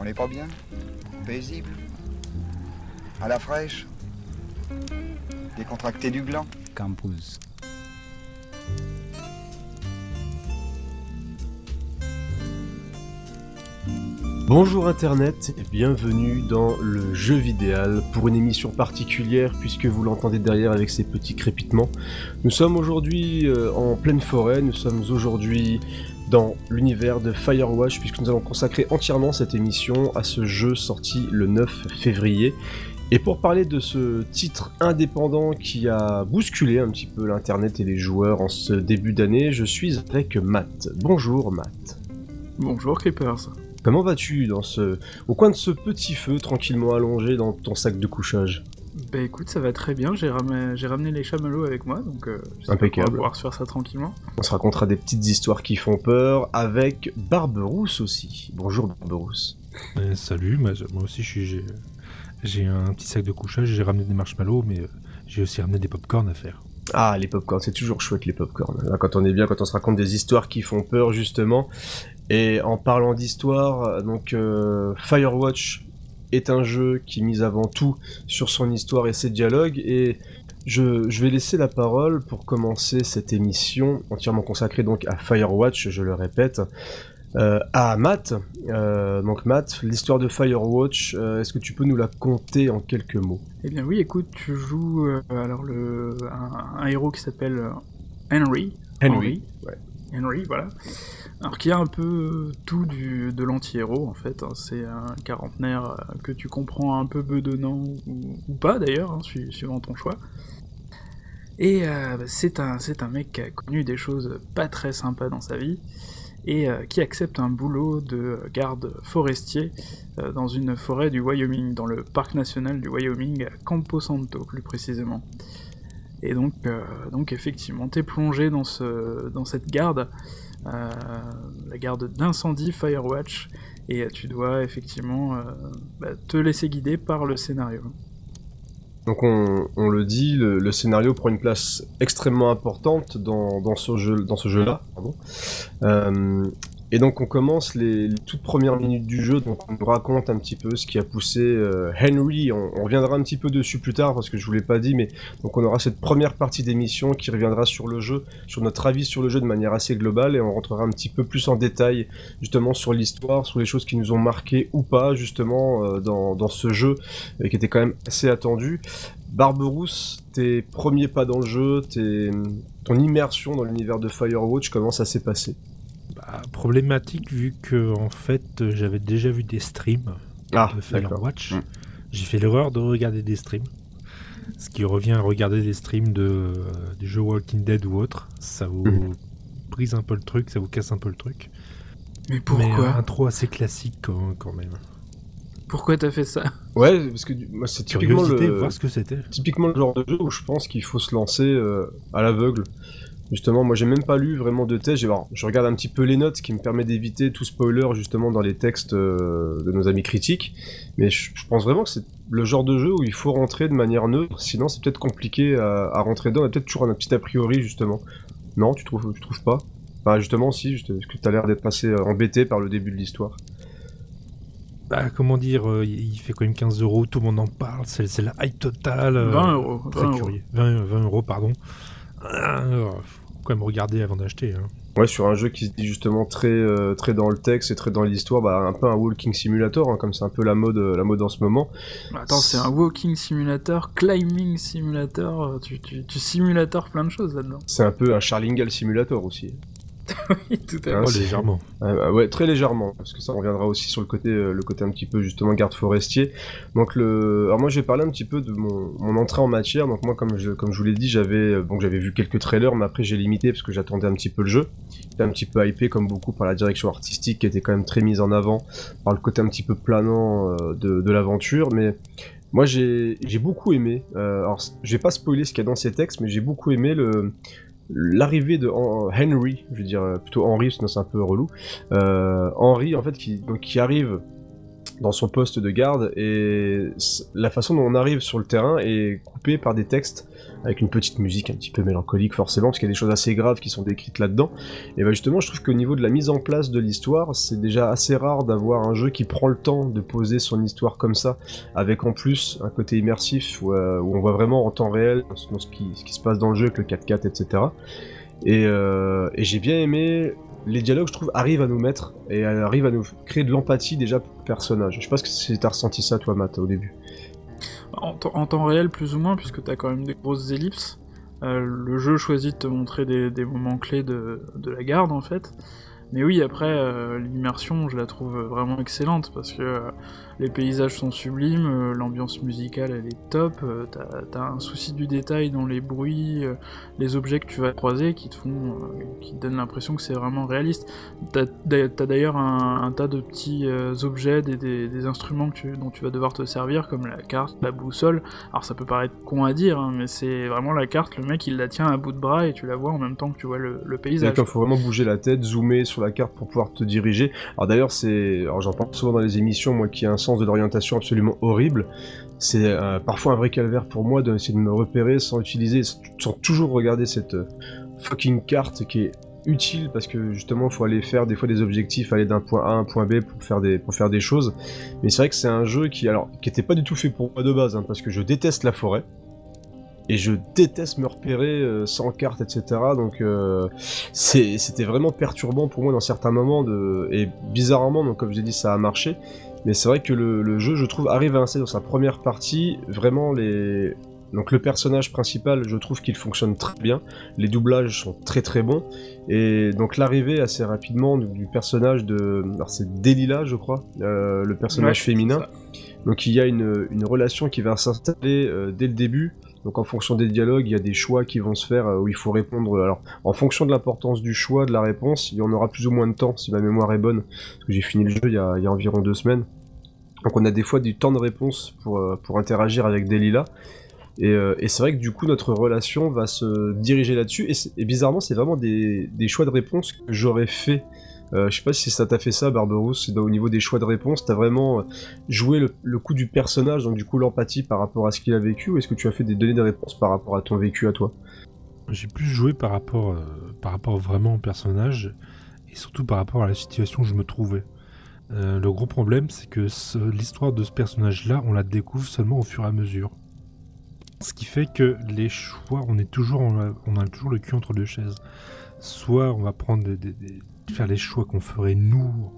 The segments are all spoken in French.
On n'est pas bien? Paisible? À la fraîche? Décontracté du gland? Campus. Bonjour Internet et bienvenue dans le jeu vidéal pour une émission particulière puisque vous l'entendez derrière avec ces petits crépitements. Nous sommes aujourd'hui euh, en pleine forêt, nous sommes aujourd'hui dans l'univers de Firewatch puisque nous allons consacrer entièrement cette émission à ce jeu sorti le 9 février. Et pour parler de ce titre indépendant qui a bousculé un petit peu l'internet et les joueurs en ce début d'année, je suis avec Matt. Bonjour Matt. Bonjour Creepers. Comment vas-tu dans ce au coin de ce petit feu tranquillement allongé dans ton sac de couchage? Bah écoute, ça va très bien, j'ai ramené, j'ai ramené les chamallows avec moi, donc euh, Impeccable. qu'on va pouvoir se faire ça tranquillement. On se racontera des petites histoires qui font peur avec Barberousse aussi. Bonjour Barberousse. Euh, salut, moi, aussi j'ai j'ai un petit sac de couchage, j'ai ramené des marshmallows, mais euh, j'ai aussi ramené des popcorn à faire. Ah, les popcorn, c'est toujours chouette les popcorn. Là, quand on est bien, quand on se raconte des histoires qui font peur justement. Et en parlant d'histoire, donc euh, Firewatch est un jeu qui mise avant tout sur son histoire et ses dialogues. Et je, je vais laisser la parole pour commencer cette émission entièrement consacrée donc à Firewatch, je le répète. euh, à Matt, Euh, donc Matt, l'histoire de Firewatch, euh, est-ce que tu peux nous la conter en quelques mots? Eh bien oui, écoute, tu joues alors le un, un héros qui s'appelle euh, Henry. Henry, Henry, voilà. Alors qui a un peu tout du, de l'anti-héros en fait. hein. C'est un quarantenaire euh, que tu comprends un peu bedonnant ou, ou pas d'ailleurs, hein, su- suivant ton choix. Et euh, bah, c'est un, un mec qui a connu des choses pas très sympas dans sa vie et euh, qui accepte un boulot de garde forestier dans une forêt du Wyoming, dans le parc national du Wyoming, à Campo Santo plus précisément. Et donc, euh, donc effectivement, t'es plongé dans, ce, dans cette garde, euh, la garde d'incendie Firewatch, et tu dois effectivement euh, bah, te laisser guider par le scénario. Donc on, on le dit, le, scénario prend une place extrêmement importante dans, dans ce jeu-là. Et donc on commence les, toutes premières minutes du jeu, donc on nous raconte un petit peu ce qui a poussé euh, Henry. On, reviendra un petit peu dessus plus tard parce que je vous l'ai pas dit, mais donc on aura cette première partie d'émission qui reviendra sur le jeu, sur notre avis sur le jeu de manière assez globale, et on rentrera un petit peu plus en détail justement sur l'histoire, sur les choses qui nous ont marqué ou pas justement euh, dans, dans ce jeu euh, qui était quand même assez attendu. Barberousse, tes premiers pas dans le jeu, tes, ton immersion dans l'univers de Firewatch, comment ça s'est passé? Bah, problématique vu que en fait j'avais déjà vu des streams Ah, de Firewatch. Mm. J'ai fait l'erreur de regarder des streams. Ce qui revient à regarder des streams de, euh, du jeu Walking Dead ou autre. Ça vous Mhm. brise un peu le truc, ça vous casse un peu le truc. Mais Mais pourquoi un intro assez classique quand, quand même. Pourquoi t'as fait ça? Ouais, parce que moi, c'est typiquement le, voir ce que c'était. typiquement le genre de jeu où je pense qu'il faut se lancer euh, à l'aveugle. Justement, moi j'ai même pas lu vraiment de alors, Je regarde un petit peu les notes, ce qui me permet d'éviter tout spoiler justement dans les textes euh, de nos amis critiques. Mais je, je pense vraiment que c'est le genre de jeu où il faut rentrer de manière neutre, sinon c'est peut-être compliqué à, à rentrer dedans. On a peut-être toujours un petit a priori justement. Non, tu trouves, tu trouves pas? Enfin, justement, si, juste, parce que t'as l'air d'être assez euh, embêté par le début de l'histoire. Bah, comment dire, euh, il fait quand même 15 euros, tout le monde en parle, c'est c'est la hype totale. euh, 20 euros. Très 20 euros. curieux. 20, 20 euros, pardon. Faut quand même regarder avant d'acheter. hein. Ouais, sur un jeu qui se dit justement très, euh, très dans le texte et très dans l'histoire, bah, un peu un walking simulator, hein, comme c'est un peu la mode, euh, la mode en ce moment. Attends, c'est un walking simulator, climbing simulator, euh, tu, tu, tu simulator plein de choses là-dedans. C'est un peu un Charlingal simulator aussi. Oui, tout à Hein, Oh, c'est- légèrement. Euh, ouais, très légèrement, parce que ça on reviendra aussi sur le côté, euh, le côté un petit peu justement garde forestier. Donc le, alors moi j'ai parlé un petit peu de mon, mon entrée en matière. Donc moi comme je, comme je vous l'ai dit, j'avais, euh, bon j'avais vu quelques trailers, mais après j'ai limité parce que j'attendais un petit peu le jeu. J'étais un petit peu hypé comme beaucoup par la direction artistique qui était quand même très mise en avant, par le côté un petit peu planant euh, de, de l'aventure, mais moi j'ai j'ai beaucoup aimé. Euh, alors je vais pas spoiler ce qu'il y a dans ces textes, mais j'ai beaucoup aimé le l'arrivée de Hen- Henry, je veux dire euh, plutôt Henry, sinon c'est un peu relou. Euh, Henry en fait qui donc qui arrive dans son poste de garde et la façon dont on arrive sur le terrain est coupée par des textes avec une petite musique un petit peu mélancolique forcément parce qu'il y a des choses assez graves qui sont décrites là-dedans. Et bah justement je trouve qu'au niveau de la mise en place de l'histoire c'est déjà assez rare d'avoir un jeu qui prend le temps de poser son histoire comme ça avec en plus un côté immersif où, euh, on voit vraiment en temps réel ce, qui, se passe dans le jeu avec le 4x4 etc et, euh, et j'ai bien aimé les dialogues, je trouve, arrivent à nous mettre et arrivent à nous créer de l'empathie déjà pour le personnage. Je sais pas si t'as ressenti ça, toi, Matt, au début? En, temps réel, plus ou moins, puisque t'as quand même des grosses ellipses. Euh, le jeu choisit de te montrer des, moments clés de, la garde, en fait. Mais oui, après, euh, l'immersion, je la trouve vraiment excellente, parce que euh, les paysages sont sublimes, euh, l'ambiance musicale elle est top, euh, t'as as un souci du détail dans les bruits, euh, les objets que tu vas croiser qui te font, qui te donnent l'impression que c'est vraiment réaliste. T'as as, d'ailleurs un, tas de petits objets, des, instruments dont tu vas devoir te servir, comme la carte, la boussole. Alors ça peut paraître con à dire, hein, mais c'est vraiment la carte, le mec il la tient à bout de bras et tu la vois en même temps que tu vois le, paysage. Il faut vraiment bouger la tête, zoomer sur la carte pour pouvoir te diriger. Alors d'ailleurs c'est, j'en parle souvent dans les émissions, moi qui ai un de l'orientation absolument horrible. C'est euh, parfois un vrai calvaire pour moi d'essayer de me repérer sans utiliser, sans toujours regarder cette euh, fucking carte qui est utile parce que justement il faut aller faire des fois des objectifs, aller d'un point A à un point B pour faire des, pour faire des choses. Mais c'est vrai que c'est un jeu qui, alors, qui était pas du tout fait pour moi de base, hein, parce que je déteste la forêt et je déteste me repérer euh, sans carte, etc. Donc c'était vraiment perturbant pour moi dans certains moments et bizarrement, donc comme j'ai dit, ça a marché. Mais c'est vrai que le, jeu, je trouve, arrive à insérer dans sa première partie vraiment les. Donc le personnage principal, je trouve qu'il fonctionne très bien. Les doublages sont très très bons. Et donc l'arrivée assez rapidement du personnage de... Alors c'est Delila, je crois, euh, le personnage féminin. Donc il y a une, relation qui va s'installer euh, dès le début. Donc en fonction des dialogues, il y a des choix qui vont se faire euh, où il faut répondre. Alors en fonction de l'importance du choix, de la réponse, il y en aura plus ou moins de temps si ma mémoire est bonne. Parce que j'ai fini le jeu il y, a, environ deux semaines. Donc on a des fois du temps de réponse pour, euh, interagir avec Delila. Et, euh, et c'est vrai que du coup notre relation va se diriger là-dessus. Et, bizarrement c'est vraiment des, choix de réponse que j'aurais fait euh, je sais pas si ça t'a fait ça, Barberousse, au niveau des choix de réponse, t'as vraiment euh, joué le, coup du personnage, donc du coup l'empathie par rapport à ce qu'il a vécu, ou est-ce que tu as fait des données de réponse par rapport à ton vécu à toi? J'ai plus joué par rapport, euh, par rapport vraiment au personnage, et surtout par rapport à la situation où je me trouvais. le gros problème, c'est que l'histoire de ce personnage-là, on la découvre seulement au fur et à mesure. Ce qui fait que les choix, on est toujours, on a, toujours le cul entre deux chaises. Soit on va prendre des faire les choix qu'on ferait nous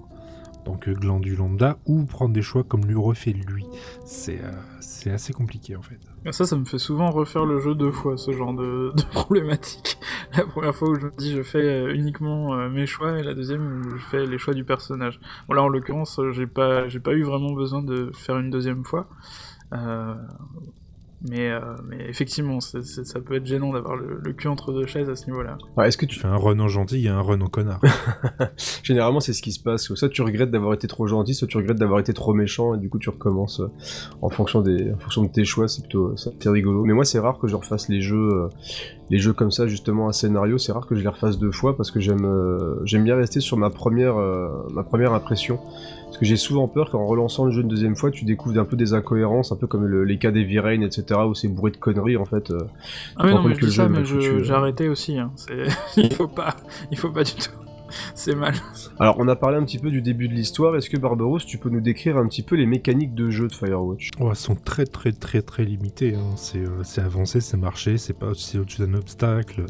en tant que glandu lambda ou prendre des choix comme lui refait lui. C'est euh, assez compliqué en fait. Ça, ça me fait souvent refaire le jeu deux fois, ce genre de, problématique. La première fois où je me dis je fais euh, uniquement euh, mes choix et la deuxième où je fais les choix du personnage. Bon là en l'occurrence j'ai pas j'ai pas eu vraiment besoin de faire une deuxième fois. Mais, euh, mais effectivement, ça peut être gênant d'avoir le, cul entre deux chaises à ce niveau-là. Est-ce que tu fais un run en gentil et un run en connard Généralement, c'est ce qui se passe. Soit tu regrettes d'avoir été trop gentil, soit tu regrettes d'avoir été trop méchant, et du coup, tu recommences euh, en fonction des, en fonction de tes choix. C'est plutôt, c'est rigolo. Mais moi, c'est rare que je refasse les jeux, euh, les jeux comme ça, justement, à scénario. C'est rare que je les refasse deux fois parce que j'aime, j'aime bien rester sur ma première, ma première impression. Parce que j'ai souvent peur qu'en relançant le jeu une deuxième fois, tu découvres un peu des incohérences, un peu comme les cas des V-Rain, etc., où c'est bourré de conneries en fait. Euh, ah oui, non, mais je dis ça, mais j'ai arrêté aussi. Hein. il faut pas, il faut pas du tout. C'est mal. Alors, on a parlé un petit peu du début de l'histoire. Est-ce que Barbaros, tu peux nous décrire un petit peu les mécaniques de jeu de Firewatch? Oh, Elles sont très, très, très, très limitées. Hein. Euh, c'est avancé, c'est marché, c'est pas au-dessus d'un obstacle.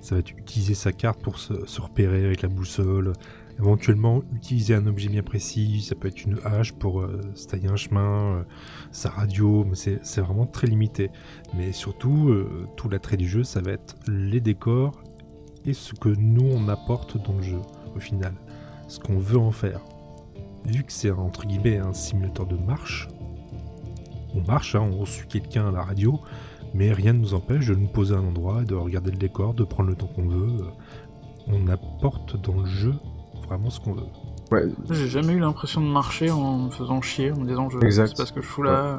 Ça va être utiliser sa carte pour se, se repérer avec la boussole, Éventuellement, utiliser un objet bien précis, ça peut être une hache pour euh, se tailler un chemin, euh, sa radio, mais c'est vraiment très limité. Mais surtout, euh, tout l'attrait du jeu, ça va être les décors et ce que nous on apporte dans le jeu, au final. Ce qu'on veut en faire. Vu que c'est entre guillemets un simulateur de marche, on marche, hein, on suit quelqu'un à la radio, mais rien ne nous empêche de nous poser à un endroit, de regarder le décor, de prendre le temps qu'on veut. On apporte dans le jeu vraiment ce qu'on veut. Ouais. J'ai jamais eu l'impression de marcher en me faisant chier, en me disant je sais pas ce que je fous là.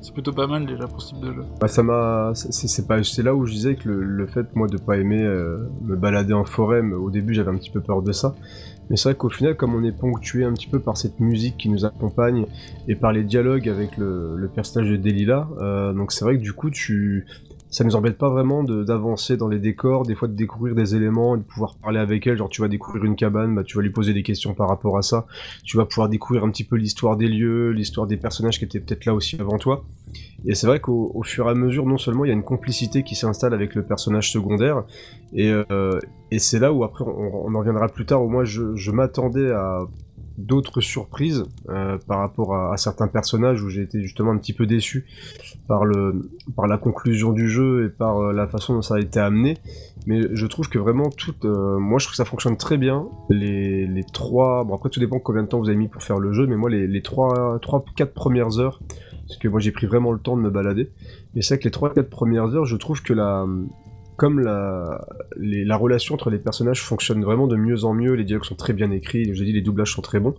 c'est plutôt pas mal déjà pour ce type de jeu. Bah, ça m'a, c'est pas, c'est là où je disais que le, le fait moi de pas aimer euh, me balader en forêt, mais au début j'avais un petit peu peur de ça. Mais c'est vrai qu'au final, comme on est ponctué un petit peu par cette musique qui nous accompagne et par les dialogues avec le, le personnage de Delilah, euh, donc c'est vrai que du coup tu, ça nous embête pas vraiment d'avancer dans les décors, des fois de découvrir des éléments de pouvoir parler avec elle. Genre, tu vas découvrir une cabane, bah, tu vas lui poser des questions par rapport à ça. Tu vas pouvoir découvrir un petit peu l'histoire des lieux, l'histoire des personnages qui étaient peut-être là aussi avant toi. Et c'est vrai qu'au au fur et à mesure, non seulement il y a une complicité qui s'installe avec le personnage secondaire, et, euh, c'est là où après on, on en reviendra plus tard, où moi je, je m'attendais à d'autres surprises euh, par rapport à, certains personnages où j'ai été justement un petit peu déçu par le par la conclusion du jeu et par euh, la façon dont ça a été amené. Mais je trouve que vraiment tout euh, moi je trouve que ça fonctionne très bien. Les, les trois bon après tout dépend combien de temps vous avez mis pour faire le jeu mais moi les, les trois trois quatre premières heures parce que moi j'ai pris vraiment le temps de me balader. Mais c'est vrai que les trois quatre premières heures je trouve que la comme la, la relation entre les personnages fonctionne vraiment de mieux en mieux, les dialogues sont très bien écrits, je dis les doublages sont très bons,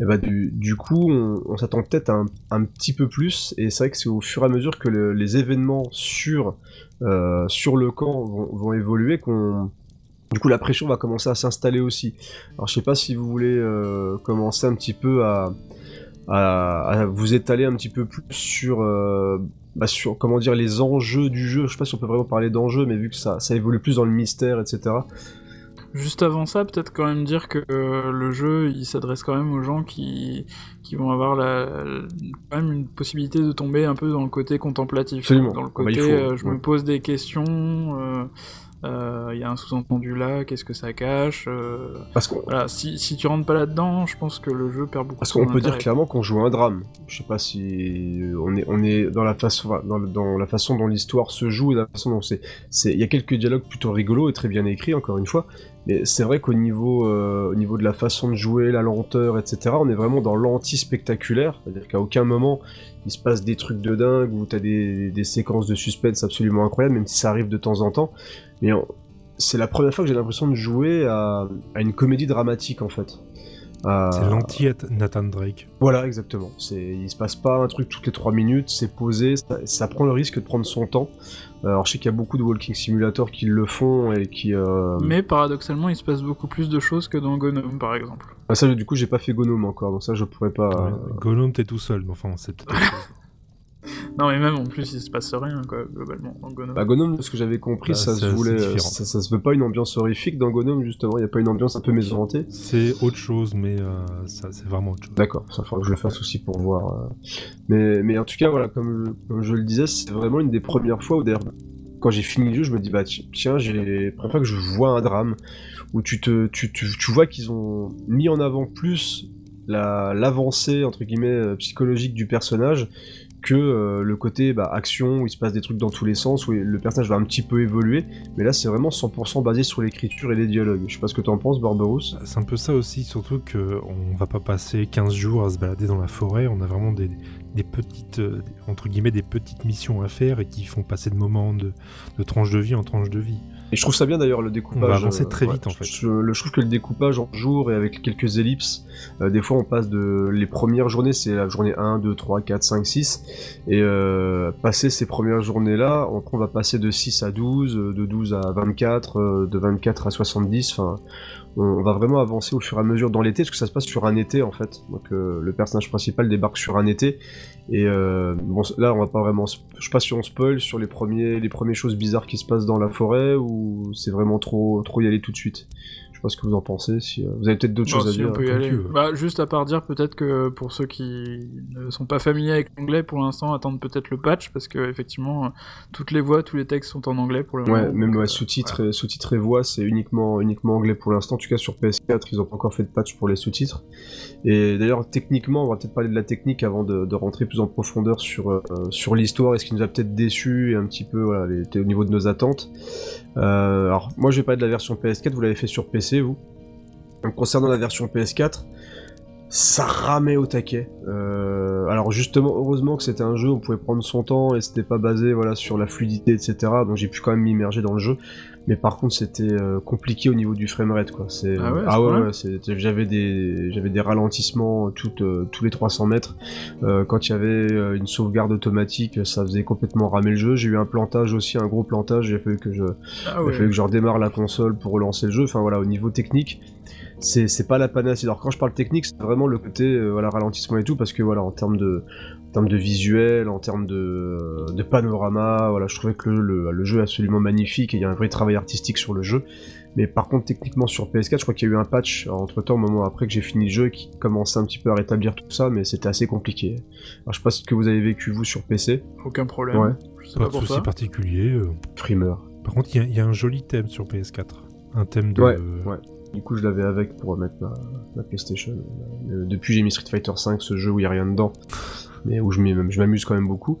et bah du, du coup on, s'attend peut-être un, un petit peu plus, et c'est vrai que c'est au fur et à mesure que le- les événements sur, euh, sur le camp vont, évoluer qu'on... Du coup la pression va commencer à s'installer aussi. Alors je sais pas si vous voulez euh, commencer un petit peu à, à, à vous étaler un petit peu plus sur, euh, bah, sur comment dire les enjeux du jeu. Je sais pas si on peut vraiment parler d'enjeux, mais vu que ça, ça évolue plus dans le mystère, etc. Juste avant ça, peut-être quand même dire que euh, le jeu, il s'adresse quand même aux gens qui, qui vont avoir la, quand même une possibilité de tomber un peu dans le côté contemplatif. Absolument. Dans le Bah, il côté, faut, euh, je ouais. me pose des questions, euh, il y a un sous-entendu là, qu'est-ce que ça cache euh, Parce qu'on Voilà, si, si tu rentres pas là-dedans, je pense que le jeu perd beaucoup parce qu'on peut dire clairement qu'on joue un drame. Je sais pas si on est on est dans la façon dans, la façon dont l'histoire se joue et la façon dont c'est il y a quelques dialogues plutôt rigolos et très bien écrits encore une fois. Mais c'est vrai qu'au niveau euh, au niveau de la façon de jouer, la lenteur, etc. On est vraiment dans l'anti-spectaculaire, c'est-à-dire qu'à aucun moment il se passe des trucs de dingue ou t'as des, des séquences de suspense absolument incroyables, même si ça arrive de temps en temps. Mais c'est la première fois que j'ai l'impression de jouer à, à une comédie dramatique en fait. À- C'est l'anti-Nathan Drake. voilà, exactement. Il se passe pas un truc toutes les 3 minutes, c'est posé, ça, ça prend le risque de prendre son temps. Euh, Alors je sais qu'il y a beaucoup de walking simulators qui le font et qui... Euh... Mais paradoxalement, il se passe beaucoup plus de choses que dans Gnome, par exemple. ah, ça, du coup, j'ai pas fait Gnome encore, donc ça, je pourrais pas... Ouais, Gollum, t'es tout seul, mais enfin, c'est peut-être. Non, mais même en plus, il se passe rien, quoi, globalement, dans Gnome. Bah, Gnome, ce que j'avais compris, Bah, ça se voulait... euh. Ça, ça se veut pas une ambiance horrifique dans Gnome, justement, il y a pas une ambiance un peu maison hantée c'est autre chose, mais euh, ça, c'est vraiment autre chose. D'accord, ça faudra que je le fasse aussi pour voir. euh. Mais, mais en tout cas, voilà, comme, comme je le disais, c'est vraiment une des premières fois où d'ailleurs, quand j'ai fini le jeu, je me dis, bah ti- tiens, j'ai la première fois que je vois un drame, où tu, te, tu, tu, tu vois qu'ils ont mis en avant plus la- l'avancée, entre guillemets, psychologique du personnage, que euh, le côté bah, action, où il se passe des trucs dans tous les sens, où le personnage va un petit peu évoluer, mais là c'est vraiment 100% basé sur l'écriture et les dialogues. Je sais pas ce que t'en penses, Barberousse. C'est un peu ça aussi, surtout que on va pas passer 15 jours à se balader dans la forêt, on a vraiment des, petites, euh, entre guillemets, des petites missions à faire et qui font passer de moments de, de de vie en tranche de vie. Et je trouve ça bien d'ailleurs le découpage. On va avancer euh, très vite, en fait. Je, trouve que le découpage en jours et avec quelques ellipses, euh, des fois on passe de. Les premières journées, c'est la journée 1, 2, 3, 4, 5, 6. Et euh, passer ces premières journées-là, on, on va passer de 6 à 12, euh, de 12 à 24, euh, de 24 à 70. Enfin, on, on va vraiment avancer au fur et à mesure dans l'été, parce que ça se passe sur un été en fait. Donc euh, le personnage principal débarque sur un été. Et euh, bon, là, on va pas vraiment. Je sais pas si on spoil sur les premiers, les premières choses bizarres qui se passent dans la forêt ou c'est vraiment trop, trop y aller tout de suite? Sais pas ce que vous en pensez. Si euh, vous avez peut-être d'autres Bon, choses à dire. peut y aller. Bah, juste à part dire peut-être que pour ceux qui ne sont pas familiers avec l'anglais, pour l'instant, attendent peut-être le patch parce que effectivement, toutes les voix, tous les textes sont en anglais pour le moment. Ouais, même ouais, euh, sous-titres, sous-titres et voix, c'est uniquement, uniquement anglais pour l'instant. En tout cas, sur PS4, ils ont pas encore fait de patch pour les sous-titres. Et d'ailleurs, techniquement, on va peut-être parler de la technique avant de, de rentrer plus en profondeur sur, euh, sur l'histoire et ce qui nous a peut-être déçu et un petit peu voilà, les- au niveau de nos attentes. Euh, alors, moi, je vais parler de la version PS4. Vous l'avez fait sur PC, vous. Concernant la version PS4, ça ramait au taquet. Euh, alors justement, heureusement que c'était un jeu, on pouvait prendre son temps et c'était pas basé voilà sur la fluidité, etc. Donc j'ai pu quand même m'immerger dans le jeu. Mais par contre, c'était euh, compliqué au niveau du framerate, quoi. C'est Ah ouais, ah ouais, ouais, j'avais des j'avais des ralentissements toutes, euh, tous les 300 mètres. Quand il y avait une sauvegarde automatique, ça faisait complètement ramer le jeu. J'ai eu un plantage aussi, un gros plantage. Il a fallu que je Ah il a fallu que je redémarre la console pour relancer le jeu. Enfin voilà, au niveau technique, c'est c'est pas la panacée. Alors quand je parle technique, c'est vraiment le côté euh, voilà ralentissement et tout, parce que voilà en termes de en termes de visuel, en termes de, de panorama, voilà, je trouvais que le, le- le jeu est absolument magnifique et il y a un vrai travail artistique sur le jeu. Mais par contre, techniquement sur PS4, je crois qu'il y a eu un patch entre temps, au moment après que j'ai fini le jeu, qui commençait un petit peu à rétablir tout ça, mais c'était assez compliqué. Alors je sais pas ce que vous avez vécu vous sur PC, Aucun problème. Ouais. Pas pas de souci particulier. euh. Par contre, il y a- il y, a un joli thème sur PS4. Un thème de. Ouais, ouais. Du coup, je l'avais avec pour mettre ma, ma PlayStation. Euh, depuis, j'ai mis Street Fighter V, ce jeu où il y a rien dedans, mais où je m'amuse quand même beaucoup.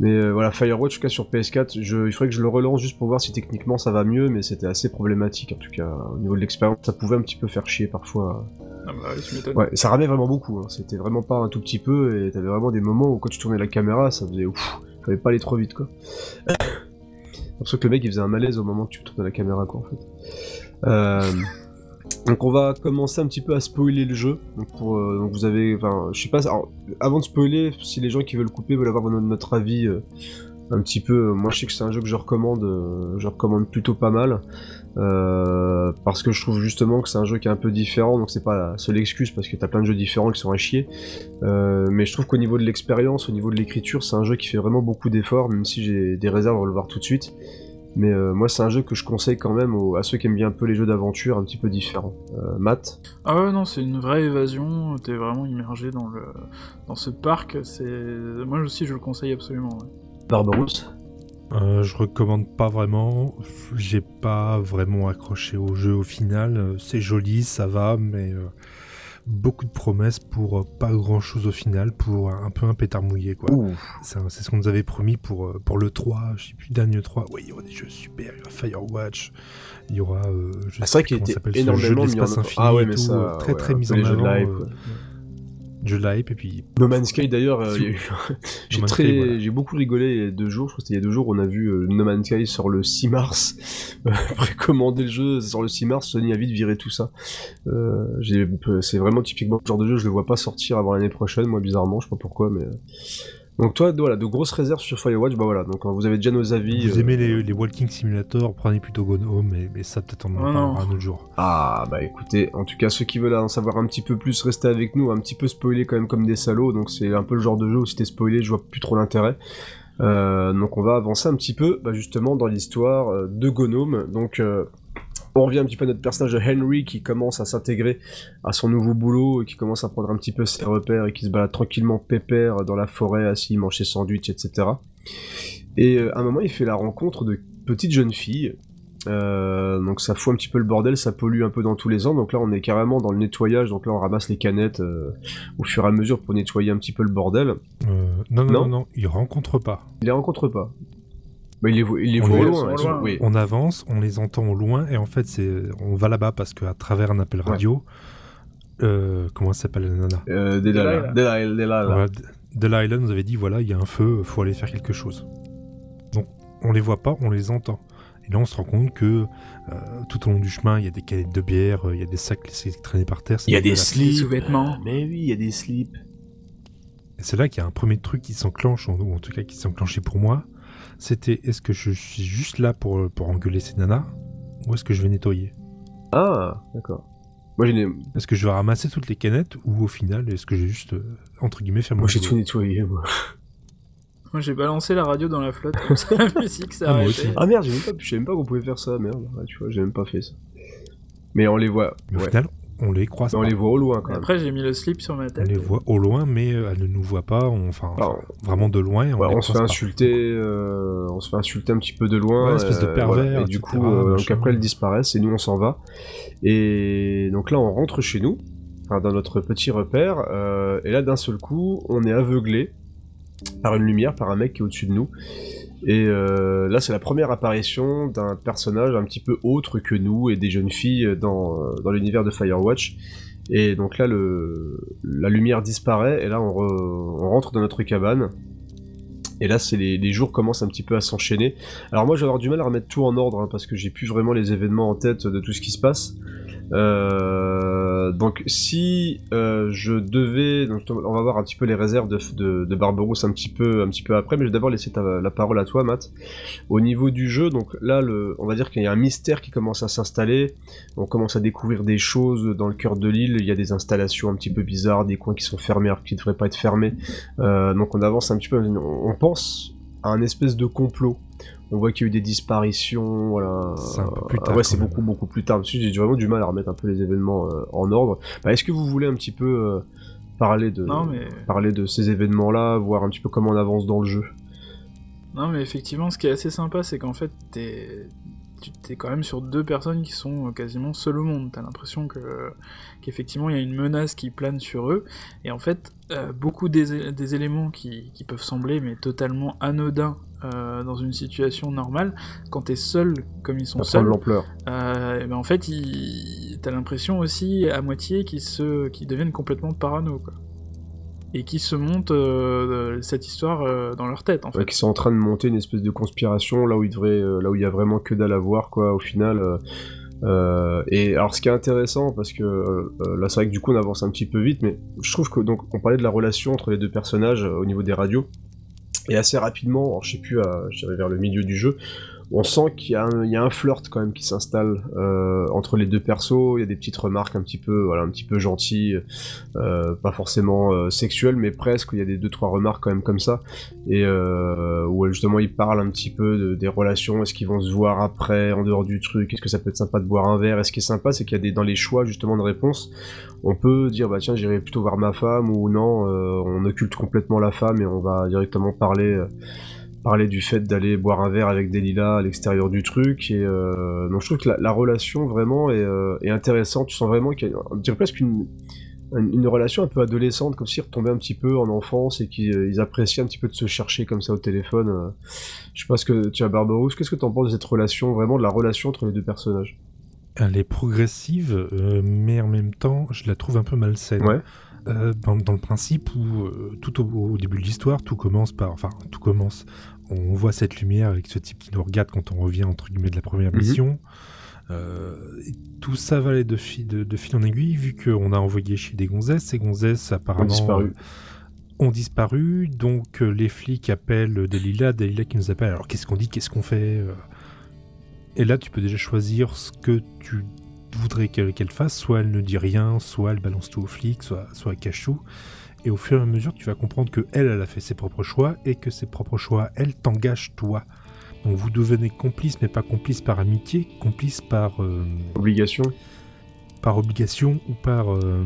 Mais euh, voilà, Firewatch, en tout cas sur PS4, je, il faudrait que je le relance juste pour voir si techniquement ça va mieux, mais c'était assez problématique en tout cas au niveau de l'expérience. Ça pouvait un petit peu faire chier parfois. Ah bah ouais, tu m'étonnes. Ouais, ça ramait vraiment beaucoup. hein. C'était vraiment pas un tout petit peu, et t'avais vraiment des moments où quand tu tournais la caméra, ça faisait ouf. Fallait pas aller trop vite quoi. Ça que le mec il faisait un malaise au moment que tu tournais la caméra quoi en fait. Euh, donc on va commencer un petit peu à spoiler le jeu. Euh, enfin, je sais pas. avant de spoiler, si les gens qui veulent couper veulent avoir notre, avis euh, un petit peu, euh, moi je sais que c'est un jeu que je recommande, je recommande plutôt pas mal. Parce que je trouve justement que c'est un jeu qui est un peu différent, donc c'est pas la seule excuse parce que t'as plein de jeux différents qui sont à chier. Mais je trouve qu'au niveau de l'expérience, au niveau de l'écriture, c'est un jeu qui fait vraiment beaucoup d'efforts, même si j'ai des réserves à le voir tout de suite. Mais euh, moi, c'est un jeu que je conseille quand même aux- à ceux qui aiment bien un peu les jeux d'aventure un petit peu différents. Euh, Matt Ah ouais, non, c'est une vraie évasion. T'es vraiment immergé dans le dans ce parc. C'est moi aussi, je le conseille absolument. ouais. Barbarousse Euh, je recommande pas vraiment. J'ai pas vraiment accroché au jeu au final. Euh, C'est joli, ça va, mais euh, beaucoup de promesses pour euh, pas grand chose au final, pour un, peu un pétard mouillé quoi. C'est ce qu'on nous avait promis pour, euh, pour le 3, je sais plus, dernier 3. Ouais, il y aura des jeux super, il y aura Firewatch, il y aura. euh, je Ah, sais vrai qu'il était jeu énormément de mis en infini Ah ouais, mais tout, ça, euh, très ouais, très mis en avant. live, de hype, et puis. No Man's Sky d'ailleurs, euh, eu- j'ai très, voilà. j'ai beaucoup rigolé il y a deux jours. Je crois que c'était il y a deux jours, on a vu euh, No Man's Sky sur le 6 mars. Euh, Précommander le jeu sur le 6 mars, Sony a vite viré tout ça. Euh, c'est vraiment typiquement le genre de jeu, je le vois pas sortir avant l'année prochaine, moi bizarrement, je sais pas pourquoi, mais. Donc toi, voilà, de grosses réserves sur Firewatch, bah voilà. Donc euh, vous avez déjà nos avis. Vous euh, aimez les, les Walking Simulator, prenez plutôt Gone Home, mais, mais ça peut-être on en parlera un autre jour. Ah bah écoutez, en tout cas ceux qui veulent en savoir un petit peu plus, restez avec nous, un petit peu spoilé quand même comme des salauds, donc c'est un peu le genre de jeu où si t'es spoilé, je vois plus trop l'intérêt. Euh, donc on va avancer un petit peu bah, justement dans l'histoire euh, de Gnome. Donc euh, on revient un petit peu à notre personnage de Henry qui commence à s'intégrer à son nouveau boulot et qui commence à prendre un petit peu ses repères et qui se balade tranquillement pépère dans la forêt, assis, mange ses sandwichs, etc. Et euh, à un moment il fait la rencontre de petites jeunes filles euh, donc ça fout un petit peu le bordel, ça pollue un peu dans tous les ans. Donc là, on est carrément dans le nettoyage. Donc là, on ramasse les canettes euh, au fur et à mesure pour nettoyer un petit peu le bordel. Euh, non, non, Non non, non, il rencontre pas. Il les rencontre pas. Bah, il les voit, il les On voit les- loin. oui. On avance, on les entend au loin, et en fait, c'est on va là-bas parce qu'à travers un appel radio, euh, comment ça s'appelle la nana? Euh, Delilah. Delilah. Delilah, Delilah. Voilà, nous avait dit voilà, il y a un feu, faut aller faire quelque chose. Donc, on les voit pas, on les entend. Et là, on se rend compte que euh, tout au long du chemin, il y a des canettes de bière, euh, il y a des sacs laissés traîner par terre. Il y a des slips. sous-vêtements. Mais oui, il y a des slips. Et c'est là qu'il y a un premier truc qui s'enclenche, ou en tout cas qui s'est enclenché pour moi. C'était est-ce que je suis juste là pour, pour engueuler ces nanas ou est-ce que je vais nettoyer? Ah, d'accord. Moi, j'ai, Est-ce que je vais ramasser toutes les canettes ou au final est-ce que j'ai juste euh, entre guillemets faire mon moi, j'ai tout nettoyé. Moi. Moi, j'ai balancé la radio dans la flotte, comme ça la musique s'est Ah, arrêtée. Ah merde, j'ai même pas, je savais même pas qu'on pouvait faire ça. Merde, Ouais, tu vois, j'ai même pas fait ça. Mais on les voit. Mais ouais. au final, on les croise Mais on pas. les voit au loin quand même. Après, j'ai mis le slip sur ma On tête. les voit au loin, mais euh, elles ne nous voient pas. on- Enfin, vraiment de loin. On, Ouais, les on se fait pas. insulter, euh, on se fait insulter un petit peu de loin. Ouais, espèce de euh, pervers, voilà. Et du coup, euh, donc après elles disparaissent et nous on s'en va. Et donc là on rentre chez nous, dans notre petit repère. euh, et là d'un seul coup, on est aveuglé par une lumière, par un mec qui est au-dessus de nous. Et euh, là, c'est la première apparition d'un personnage un petit peu autre que nous et des jeunes filles dans, dans l'univers de Firewatch. Et donc là, la lumière disparaît, et là, on, rentre dans notre cabane. Et là, c'est les, jours commencent un petit peu à s'enchaîner. Alors moi, je vais avoir du mal à remettre tout en ordre, hein, parce que j'ai plus vraiment les événements en tête de tout ce qui se passe. Euh, donc si euh, je devais, on va voir un petit peu les réserves de, de, de Barberousse un petit peu, un petit peu après, mais je vais d'abord laisser la parole à toi, Matt. Au niveau du jeu, donc là, on va dire qu'il y a un mystère qui commence à s'installer. On commence à découvrir des choses dans le cœur de l'île. Il y a des installations un petit peu bizarres, des coins qui sont fermés alors qu'ils ne devraient pas être fermés. Euh, donc on avance un petit peu. On pense à un espèce de complot on voit qu'il y a eu des disparitions, voilà. C'est un peu plus tard. ouais, c'est beaucoup, beaucoup plus tard. J'ai vraiment du mal à remettre un peu les événements euh, en ordre. Bah, Est-ce que vous voulez un petit peu euh, parler, de, non, mais... parler de ces événements-là, voir un petit peu comment on avance dans le jeu? Non, mais effectivement, ce qui est assez sympa, c'est qu'en fait, t'es tu es quand même sur deux personnes qui sont quasiment seules au monde. T'as l'impression que qu'effectivement il y a une menace qui plane sur eux. Et en fait, euh, beaucoup des, des éléments qui, qui, peuvent sembler mais totalement anodins euh, dans une situation normale, quand t'es seul comme ils sont seuls, l'ampleur. euh, ben en fait, ils... t'as l'impression aussi à moitié qu'ils se, qu'ils deviennent complètement parano, quoi. Et qui se montent euh, cette histoire euh, dans leur tête, en fait. Ouais, qui sont en train de monter une espèce de conspiration là où il devrait, euh, là où il y a vraiment que dalle à voir, quoi, au final. euh, et alors, ce qui est intéressant, parce que euh, là, c'est vrai que du coup, on avance un petit peu vite, mais je trouve que donc on parlait de la relation entre les deux personnages euh, au niveau des radios, et assez rapidement, alors, je sais plus, vers le milieu du jeu, on sent qu'il y, a un- flirt quand même qui s'installe euh, entre les deux persos. Il y a des petites remarques un petit peu, un petit peu gentilles, euh, pas forcément euh, sexuelles, mais presque. Il y a des deux trois remarques quand même comme ça, et où justement ils parlent un petit peu de- des relations. Est-ce qu'ils vont se voir après, en dehors du truc? Est-ce que ça peut être sympa de boire un verre? Et ce qui est sympa, c'est qu'il y a des dans les choix justement de réponses, on peut dire bah tiens j'irai plutôt voir ma femme ou non, on occulte complètement la femme et on va directement parler. Euh, parler du fait d'aller boire un verre avec des lilas à l'extérieur du truc et euh, donc je trouve que la, la relation vraiment est, euh, est intéressante tu sens vraiment qu'il y a on dirait presque une, une, une relation un peu adolescente comme s'ils retombaient un petit peu en enfance et qu'ils euh, appréciaient un petit peu de se chercher comme ça au téléphone euh. je sais pas ce que tu as Barbarousse qu'est-ce que tu en penses de cette relation vraiment de la relation entre les deux personnages? Elle est progressive, euh, mais en même temps, je la trouve un peu malsaine. ouais Euh, dans, dans le principe où euh, tout au, au début de l'histoire, tout commence par, enfin, tout commence. On voit cette lumière avec ce type qui nous regarde quand on revient entre guillemets de la première Mhm. mission. Euh, tout ça va aller de, fi- de, de fil en aiguille, vu qu'on a envoyé chez des gonzesses. Ces gonzesses apparemment disparu. euh, ont disparu, donc les flics appellent Delila, Delila qui nous appelle. Alors qu'est-ce qu'on dit, qu'est-ce qu'on fait Et là, tu peux déjà choisir ce que tu voudrais qu'elle fasse. Soit elle ne dit rien, soit elle balance tout aux flics, soit, soit elle cache tout. Et au fur et à mesure, tu vas comprendre que elle, elle a fait ses propres choix et que ses propres choix, elle t'engage toi. Donc vous devenez complice, mais pas complice par amitié, complice par, euh, obligation par obligation ou par, euh,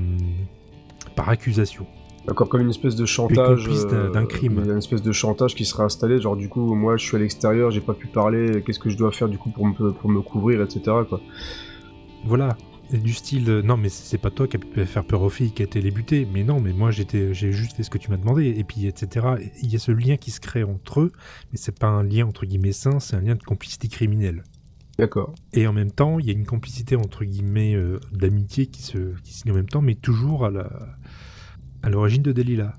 par accusation. D'accord, comme une espèce de chantage. complice d'un- crime. Une espèce de chantage qui serait installé, genre du coup, moi je suis à l'extérieur, j'ai pas pu parler, qu'est-ce que je dois faire du coup pour me, pour me couvrir, etc. Quoi. Voilà. Du style, euh, non mais c'est pas toi qui a pu faire peur aux filles qui a été les buter, mais non, mais moi j'étais, j'ai juste fait ce que tu m'as demandé, et puis etc. Et Il y a ce lien qui se crée entre eux, mais c'est pas un lien entre guillemets sain, c'est un lien de complicité criminelle. D'accord. Et en même temps, il y a une complicité entre guillemets euh, d'amitié qui se qui se lie en même temps, mais toujours à la à l'origine de Delilah.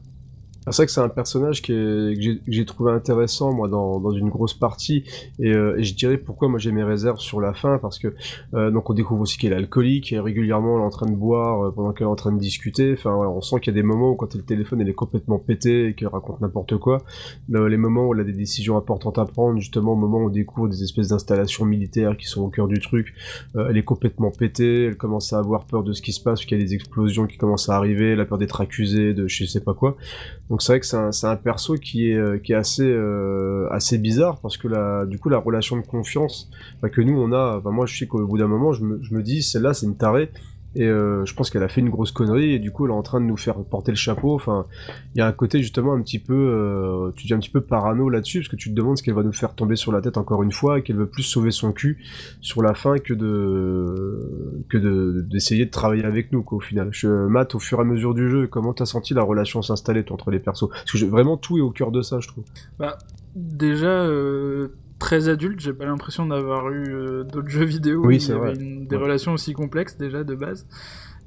C'est vrai que c'est un personnage que j'ai- trouvé intéressant moi dans, dans une grosse partie. Et, euh, et je dirais pourquoi moi j'ai mes réserves sur la fin parce que euh, donc on découvre aussi qu'elle est alcoolique et régulièrement elle est en train de boire euh, pendant qu'elle est en train de discuter. Enfin on sent qu'il y a des moments où quand le téléphone elle est complètement pétée et qu'elle raconte n'importe quoi. Les moments où elle a des décisions importantes à prendre justement au moment où on découvre des espèces d'installations militaires qui sont au cœur du truc elle est complètement pétée elle commence à avoir peur de ce qui se passe qu'il y a des explosions qui commencent à arriver elle a peur d'être accusée de je sais pas quoi c'est vrai que c'est un, perso qui est, euh, euh, assez bizarre parce que du coup la relation de confiance bah, que nous on a, enfin, moi je sais qu'au bout d'un moment je me, je me dis celle-là c'est une tarée et euh, je pense qu'elle a fait une grosse connerie et du coup elle est en train de nous faire porter le chapeau. Enfin, il y a un côté justement un petit peu, euh, tu dis un petit peu parano là-dessus parce que tu te demandes ce qu'elle va nous faire tomber sur la tête encore une fois et qu'elle veut plus sauver son cul sur la fin que de que de d'essayer de travailler avec nous quoi au final. Je, Matt, au fur et à mesure du jeu, comment t'as senti la relation s'installer entre les persos? Parce que vraiment tout est au cœur de ça, je trouve. Bah déjà. Euh très adulte, j'ai pas l'impression d'avoir eu euh, d'autres jeux vidéo oui, où il y avait une, des relations aussi complexes déjà de base.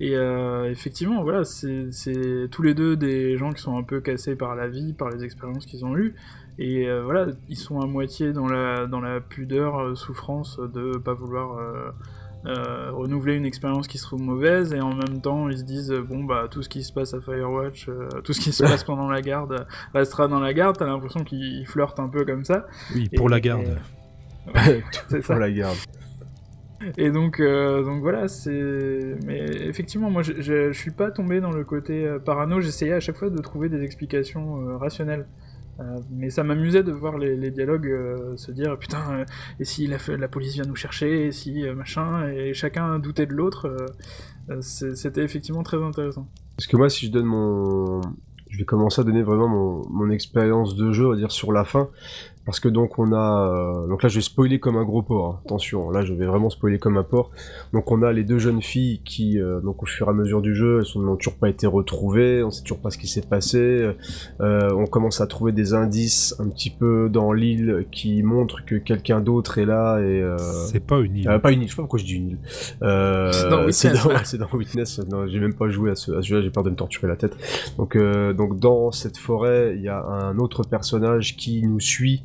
Et euh, effectivement, voilà, c'est tous les deux des gens qui sont un peu cassés par la vie, par les expériences qu'ils ont eues. Et euh, voilà, ils sont à moitié dans la, dans la pudeur, souffrance de pas vouloir euh, renouveler une expérience qui se trouve mauvaise et en même temps ils se disent euh, bon bah tout ce qui se passe à Firewatch, euh, tout ce qui se passe pendant la garde restera dans la garde. T'as l'impression qu'ils flirtent un peu comme ça. Oui, pour Et- la garde. C'est ça. Pour la garde. Et donc, euh, donc voilà, c'est. Mais effectivement, moi, je, je, je suis pas tombé dans le côté euh, parano. J'essayais à chaque fois de trouver des explications euh, rationnelles. Euh, mais ça m'amusait de voir les, dialogues euh, se dire putain, euh, et si la, police vient nous chercher, et si machin, et chacun doutait de l'autre. C'était effectivement très intéressant. Parce que moi, si je donne mon, je vais commencer à donner vraiment mon, mon expérience de jeu, on va dire sur la fin, parce que donc on a, euh, donc là je vais spoiler comme un gros porc. hein. Attention, là je vais vraiment spoiler comme un porc. Donc on a les deux jeunes filles qui, euh, donc au fur et à mesure du jeu, elles sont- n'ont toujours pas été retrouvées, on sait toujours pas ce qui s'est passé. Euh, on commence à trouver des indices un petit peu dans l'île qui montrent que quelqu'un d'autre est là et. euh, C'est pas une île. euh, pas une île, je sais pas pourquoi je dis une île. Euh, C'est dans dans, dans Witness. Non, j'ai même pas joué à ce, à ce jeu-là, j'ai peur de me torturer la tête. Donc, euh, donc dans cette forêt, il y a un autre personnage qui nous suit,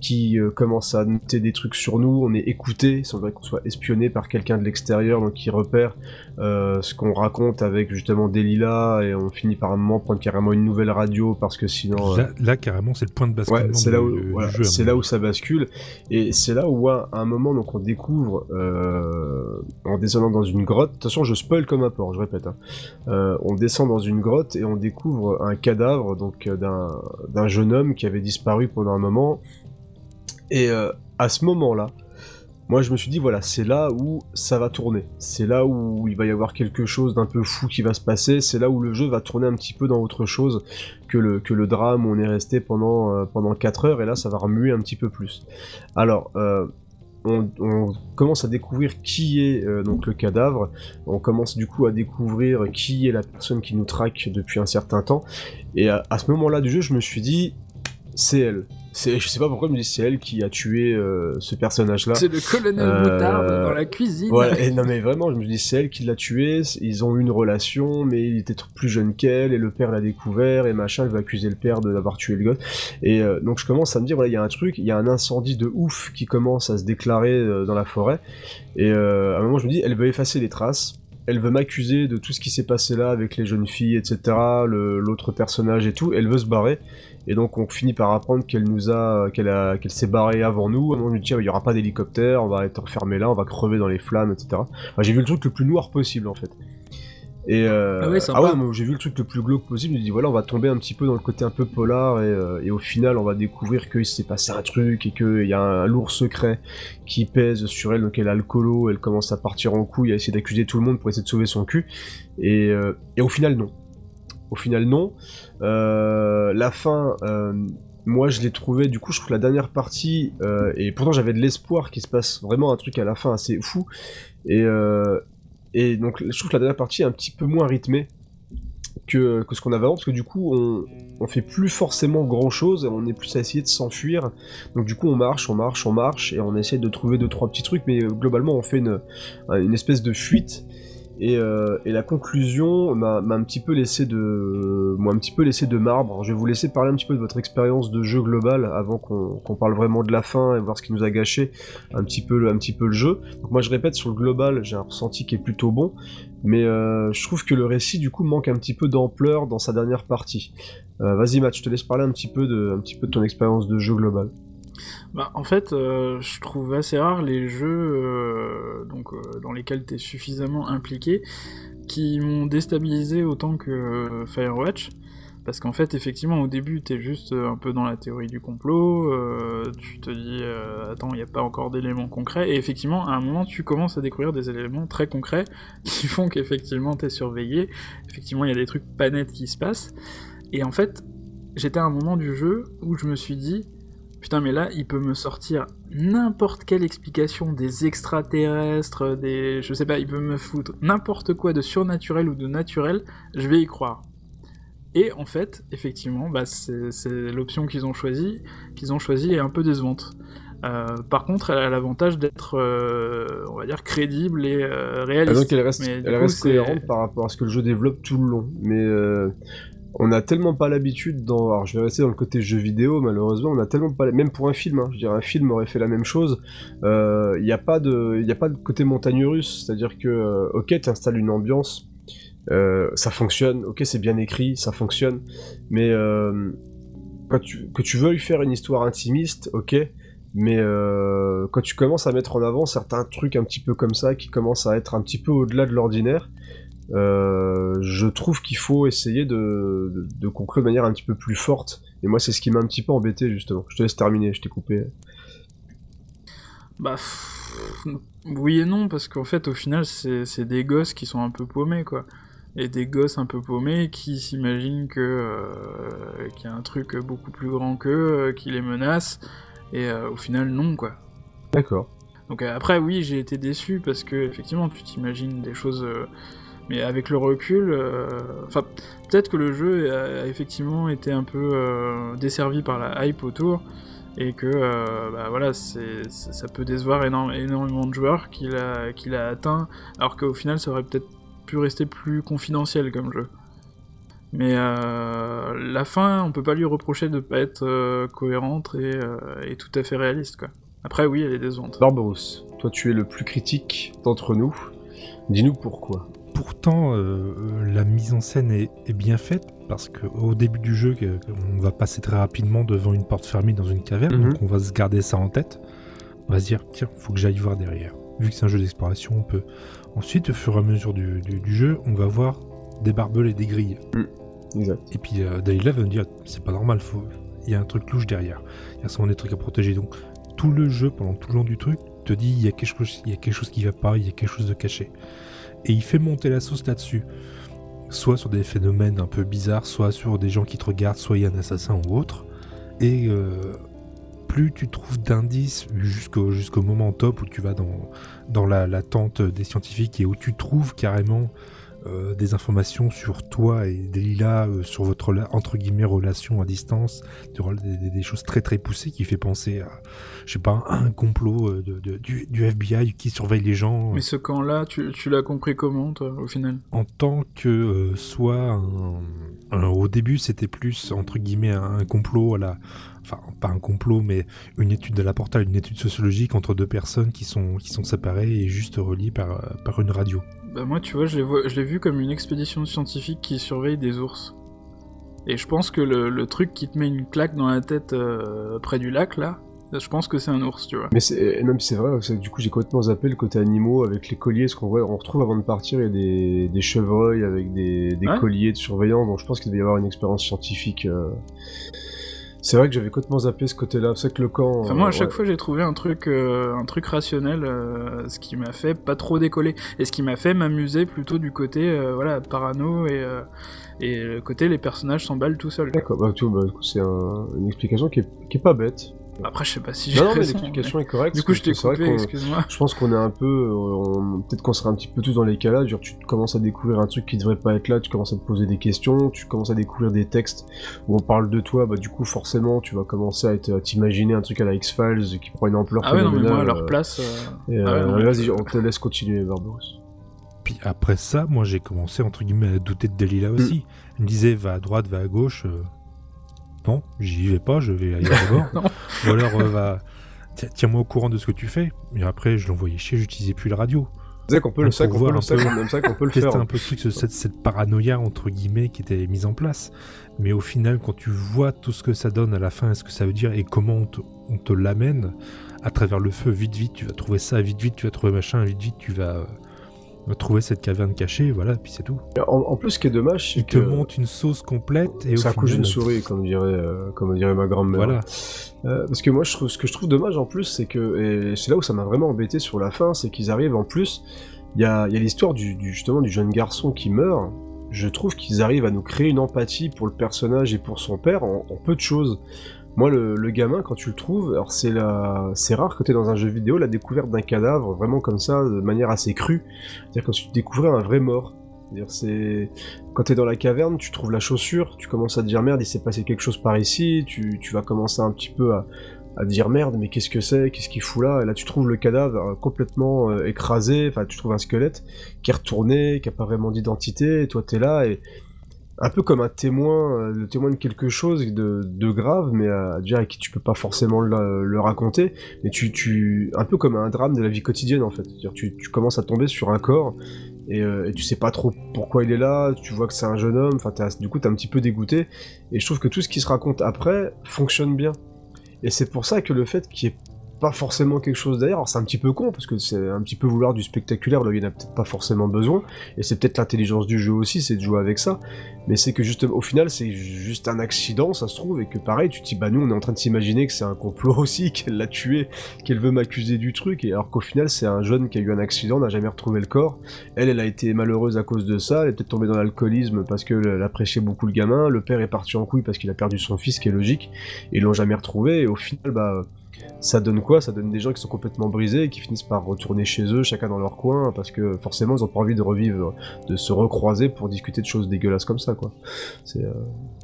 qui euh, commence à noter des trucs sur nous. On est écouté, il semblerait qu'on soit espionné par quelqu'un de l'extérieur, donc qui repère euh, ce qu'on raconte avec justement Delilah, et on finit par un moment prendre carrément une nouvelle radio parce que sinon. euh, Là, là, carrément, c'est le point de Ouais, c'est là où, voilà, c'est là où ça bascule, et c'est là où à un moment donc on découvre en descendant dans une grotte. De toute façon, je spoil comme un porc, je répète. hein. On descend dans une grotte et on découvre un cadavre donc d'un d'un jeune homme qui avait disparu pendant un moment. Et euh, à ce moment-là, moi je me suis dit voilà, c'est là où ça va tourner. C'est là où il va y avoir quelque chose d'un peu fou qui va se passer. C'est là où le jeu va tourner un petit peu dans autre chose que le, que le drame où on est resté pendant, euh, pendant 4 heures. Et là, ça va remuer un petit peu plus. Alors, euh, on, commence à découvrir qui est donc le cadavre. On commence du coup à découvrir qui est la personne qui nous traque depuis un certain temps. Et à ce moment-là du jeu, je me suis dit, c'est elle. C'est, je sais pas pourquoi, je me dis c'est elle qui a tué euh, ce personnage-là. C'est le colonel Euh, Moutarde dans la cuisine. Voilà, et non mais vraiment, je me dis c'est elle qui l'a tué, ils ont eu une relation, mais il était plus jeune qu'elle, et le père l'a découvert, et machin, elle va accuser le père de d'avoir tué le gosse. Et euh, donc je commence à me dire, voilà, il y a un truc, il y a un incendie de ouf qui commence à se déclarer euh, dans la forêt, et à un moment je me dis, elle veut effacer les traces, elle veut m'accuser de tout ce qui s'est passé là avec les jeunes filles, etc., l'autre personnage et tout, elle veut se barrer, et donc on finit par apprendre qu'elle nous a, qu'elle a, qu'elle s'est barrée avant nous. Me dis tiens, il y aura pas d'hélicoptère, on va être enfermé là, on va crever dans les flammes, etc. Enfin, j'ai vu le truc le plus noir possible en fait. Et euh, Ah ouais, moi, j'ai vu le truc le plus glauque possible. Je me dis voilà, on va tomber un petit peu dans le côté un peu polar et, euh, et au final, on va découvrir qu'il s'est passé un truc et qu'il y a un, lourd secret qui pèse sur elle. Donc elle a le colo, elle commence à partir en couille, à essayer d'accuser tout le monde pour essayer de sauver son cul. Et, euh, et au final, non. Au final, non. Euh, la fin, euh, moi je l'ai trouvé, du coup, je trouve la dernière partie, euh, et pourtant j'avais de l'espoir qu'il se passe vraiment un truc à la fin assez fou. Et, et donc je trouve que la dernière partie est un petit peu moins rythmée que, que ce qu'on avait avant, parce que du coup on, on fait plus forcément grand chose, on est plus à essayer de s'enfuir. Donc du coup on marche, on marche, on marche, et on essaie de trouver deux trois petits trucs, mais globalement on fait une, une espèce de fuite. Et, euh, et la conclusion m'a un petit peu laissé de, un petit peu laissé de marbre. Je vais vous laisser parler un petit peu de votre expérience de jeu global avant qu'on parle vraiment de la fin et voir ce qui nous a gâché un petit peu, le- un petit peu le jeu. Donc moi je répète sur le global, j'ai un ressenti qui est plutôt bon, mais euh, je trouve que le récit du coup manque un petit peu d'ampleur dans sa dernière partie. Euh, Vas-y Matt, je te laisse parler un petit peu de, un petit peu de ton expérience de jeu global. Bah, en fait, euh, je trouve assez rare les jeux euh, donc, euh, dans lesquels tu es suffisamment impliqué qui m'ont déstabilisé autant que Firewatch. Parce qu'en fait, effectivement, au début, t'es juste un peu dans la théorie du complot, tu te dis, attends, il n'y a pas encore d'éléments concrets, et effectivement, à un moment, tu commences à découvrir des éléments très concrets qui font qu'effectivement, t'es surveillé, effectivement, il y a des trucs pas nets qui se passent, et en fait, j'étais à un moment du jeu où je me suis dit, putain, mais là, il peut me sortir n'importe quelle explication des extraterrestres, des. Je sais pas, il peut me foutre n'importe quoi de surnaturel ou de naturel, je vais y croire. Et en fait, effectivement, bah, c'est l'option qu'ils ont choisie, qu'ils ont choisie est un peu décevante. Euh, par contre, elle a l'avantage d'être, euh, on va dire, crédible et euh, Ah, réaliste. donc elle reste, elle coup, reste cohérente par rapport à ce que le jeu développe tout le long. Mais on a tellement pas l'habitude dans. Alors je vais rester dans le côté jeu vidéo, malheureusement, on a tellement pas. Même pour un film, hein, je dirais un film aurait fait la même chose. Il n'y a, pas de- côté montagne russe, c'est-à-dire que, euh, ok, tu installes une ambiance, euh, ça fonctionne, ok, c'est bien écrit, ça fonctionne, mais euh, quand tu, que tu veuilles faire une histoire intimiste, ok, mais euh, quand tu commences à mettre en avant certains trucs un petit peu comme ça, qui commencent à être un petit peu au-delà de l'ordinaire, euh, je trouve qu'il faut essayer de, de, de conclure de manière un petit peu plus forte. Et moi, c'est ce qui m'a un petit peu embêté, justement. Je te laisse terminer, je t'ai coupé. Bah, oui et non, parce qu'en fait, au final, c'est des gosses qui sont un peu paumés, quoi. Et des gosses un peu paumés qui s'imaginent que euh, qu'il y a un truc beaucoup plus grand qu'eux, euh, qui les menace, et euh, au final, non, quoi. D'accord. Donc après, oui, j'ai été déçu parce que effectivement, tu t'imagines des choses, mais avec le recul, euh, peut-être que le jeu a, effectivement été un peu euh, desservi par la hype autour et que, euh, bah voilà, ça peut décevoir énormément de joueurs qu'il a, qu'il a atteint, alors qu'au final, ça aurait peut-être pu rester plus confidentiel comme jeu. Mais la fin, on peut pas lui reprocher de pas être cohérente et, et tout à fait réaliste, quoi. Après, oui, elle est décevante. Barbaros, toi, tu es le plus critique d'entre nous. Dis-nous pourquoi. Pourtant, euh, la mise en scène est, est bien faite parce qu'au début du jeu, on va passer très rapidement devant une porte fermée dans une caverne, Mhm. donc on va se garder ça en tête. On va se dire, tiens, faut que j'aille voir derrière. Vu que c'est un jeu d'exploration, on peut. Ensuite, au fur et à mesure du, du- du jeu, on va voir des barbelés et des grilles. Exact. Et puis euh, Dalila va me dire, c'est pas normal, faut... il y a un truc louche derrière. Il y a sûrement des trucs à protéger. Donc tout le jeu, pendant tout le long du truc, te dit, il y a quelque chose, il y a quelque chose qui va pas, il y a quelque chose de caché. Et il fait monter la sauce là-dessus. Soit sur des phénomènes un peu bizarres, soit sur des gens qui te regardent, soit il y a un assassin ou autre. Et euh, plus tu trouves d'indices jusqu'au moment top où tu vas dans, dans la tente des scientifiques et où tu trouves carrément euh, des informations sur toi et Delila, euh, sur votre entre guillemets relation à distance, des, des- choses très très poussées qui fait penser à, je sais pas, un complot euh, de, de- du, du FBI qui surveille les gens Mais ce camp-là, tu, tu l'as compris comment, toi, au final? En tant que euh, soit un, un- au début c'était plus entre guillemets un, un complot à la enfin pas un complot mais une étude de la portale une étude sociologique entre deux personnes qui sont qui sont séparées et juste reliées par euh, par une radio Bah moi, tu vois, je l'ai vu comme une expédition scientifique qui surveille des ours. Et je pense que le, le truc qui te met une claque dans la tête euh, près du lac, là, je pense que c'est un ours, tu vois. Mais c'est, non, mais c'est vrai, du coup j'ai complètement zappé le côté animaux avec les colliers, ce qu'on voit- on retrouve avant de partir, il y a des, des chevreuils avec des, des Ouais. colliers de surveillance, donc je pense qu'il devait y avoir une expérience scientifique. euh. C'est vrai que j'avais complètement zappé ce côté-là, c'est que le camp... Enfin, moi, à euh, chaque ouais. fois, j'ai trouvé un truc, euh, un truc rationnel, euh, ce qui m'a fait pas trop décoller. Et ce qui m'a fait m'amuser plutôt du côté, euh, voilà, parano et, et le côté les personnages s'emballent tout seuls. D'accord, bah, bah, du coup, c'est un- une explication qui est, qui est pas bête. Après, je sais pas si j'ai Non, non, mais l'explication est correcte. Du coup, je t'ai coupé, excuse-moi. Je pense qu'on est un peu, euh, on- peut-être qu'on serait un petit peu tous dans les cas là, genre tu commences à découvrir un truc qui devrait pas être là, tu commences à te poser des questions, tu commences à découvrir des textes où on parle de toi, bah du coup forcément tu vas commencer à, t'imaginer un truc à la X-Files qui prend une ampleur Ah ouais, non, mais moi, à leur place... euh, et, ah ouais, euh, mais- vas-y, on te laisse continuer Barbaros. puis après ça moi j'ai commencé entre guillemets à douter de Dalila aussi elle me disait va à droite va à gauche euh, non j'y vais pas je vais ailleurs d'abord ou alors euh, va tiens-moi au courant de ce que tu fais et après je l'envoyais chier j'utilisais plus la radio C'est qu'on peut le peut le un sac, peu- même ça qu'on peut le Tester faire. un peu le truc, ce- cette, cette paranoïa entre guillemets qui était mise en place. Mais au final, quand tu vois tout ce que ça donne à la fin, ce que ça veut dire et comment on te, on te l'amène à travers le feu, vite vite, tu vas trouver ça, vite vite, tu vas trouver machin, vite vite, tu vas, trouver cette caverne cachée, voilà, puis c'est tout. En, en plus, ce qui est dommage, c'est que te montre une sauce complète et au ça couche final, une souris, comme dirait, euh, comme dirait ma grand-mère. Voilà. Euh, parce que moi, je trouve, ce que je trouve dommage en plus, c'est que, et c'est là où ça m'a vraiment embêté sur la fin, c'est qu'ils arrivent en plus, il y a, y a l'histoire du, du- justement du jeune garçon qui meurt. Je trouve qu'ils arrivent à nous créer une empathie pour le personnage et pour son père en, en peu de choses. Moi, le, gamin, quand tu le trouves, alors c'est la, c'est rare que tu dans un jeu vidéo la découverte d'un cadavre vraiment comme ça, de manière assez crue. C'est-à-dire quand tu découvrais un vrai mort. C'est-à-dire, c'est quand t'es dans la caverne, tu trouves la chaussure, tu commences à te dire merde, il s'est passé quelque chose par ici, tu, vas commencer un petit peu à, dire merde, mais qu'est-ce que c'est, qu'est-ce qu'il fout là? Et là, tu trouves le cadavre euh, complètement euh, écrasé, enfin, tu trouves un squelette qui est retourné, qui a pas vraiment d'identité, et toi t'es là et un peu comme un témoin, euh, le témoin de quelque chose de, grave, mais à dire à qui tu peux pas forcément le, raconter, mais tu, tu, un peu comme un drame de la vie quotidienne en fait. Tu, commences à tomber sur un corps et, euh, et tu sais pas trop pourquoi il est là, tu vois que c'est un jeune homme, enfin du coup t'es un petit peu dégoûté, et je trouve que tout ce qui se raconte après fonctionne bien. Et c'est pour ça que le fait qu'il n'y ait pas forcément quelque chose derrière, alors c'est un petit peu con, parce que c'est un petit peu vouloir du spectaculaire, là il n'y en a peut-être pas forcément besoin, et c'est peut-être l'intelligence du jeu aussi, c'est de jouer avec ça, mais c'est que justement, au final, c'est juste un accident, ça se trouve, et que pareil, tu te dis, bah nous, on est en train de s'imaginer que c'est un complot aussi, qu'elle l'a tué, qu'elle veut m'accuser du truc, et alors qu'au final, c'est un jeune qui a eu un accident, n'a jamais retrouvé le corps, elle, elle a été malheureuse à cause de ça, elle est peut-être tombée dans l'alcoolisme parce qu'elle appréciait beaucoup le gamin, le père est parti en couille parce qu'il a perdu son fils, qui est logique, et ils l'ont jamais retrouvé, et au final, bah, ça donne quoi? Ça donne des gens qui sont complètement brisés et qui finissent par retourner chez eux, chacun dans leur coin, parce que forcément, ils ont pas envie de revivre, de se recroiser pour discuter de choses dégueulasses comme ça, quoi. C'est, euh,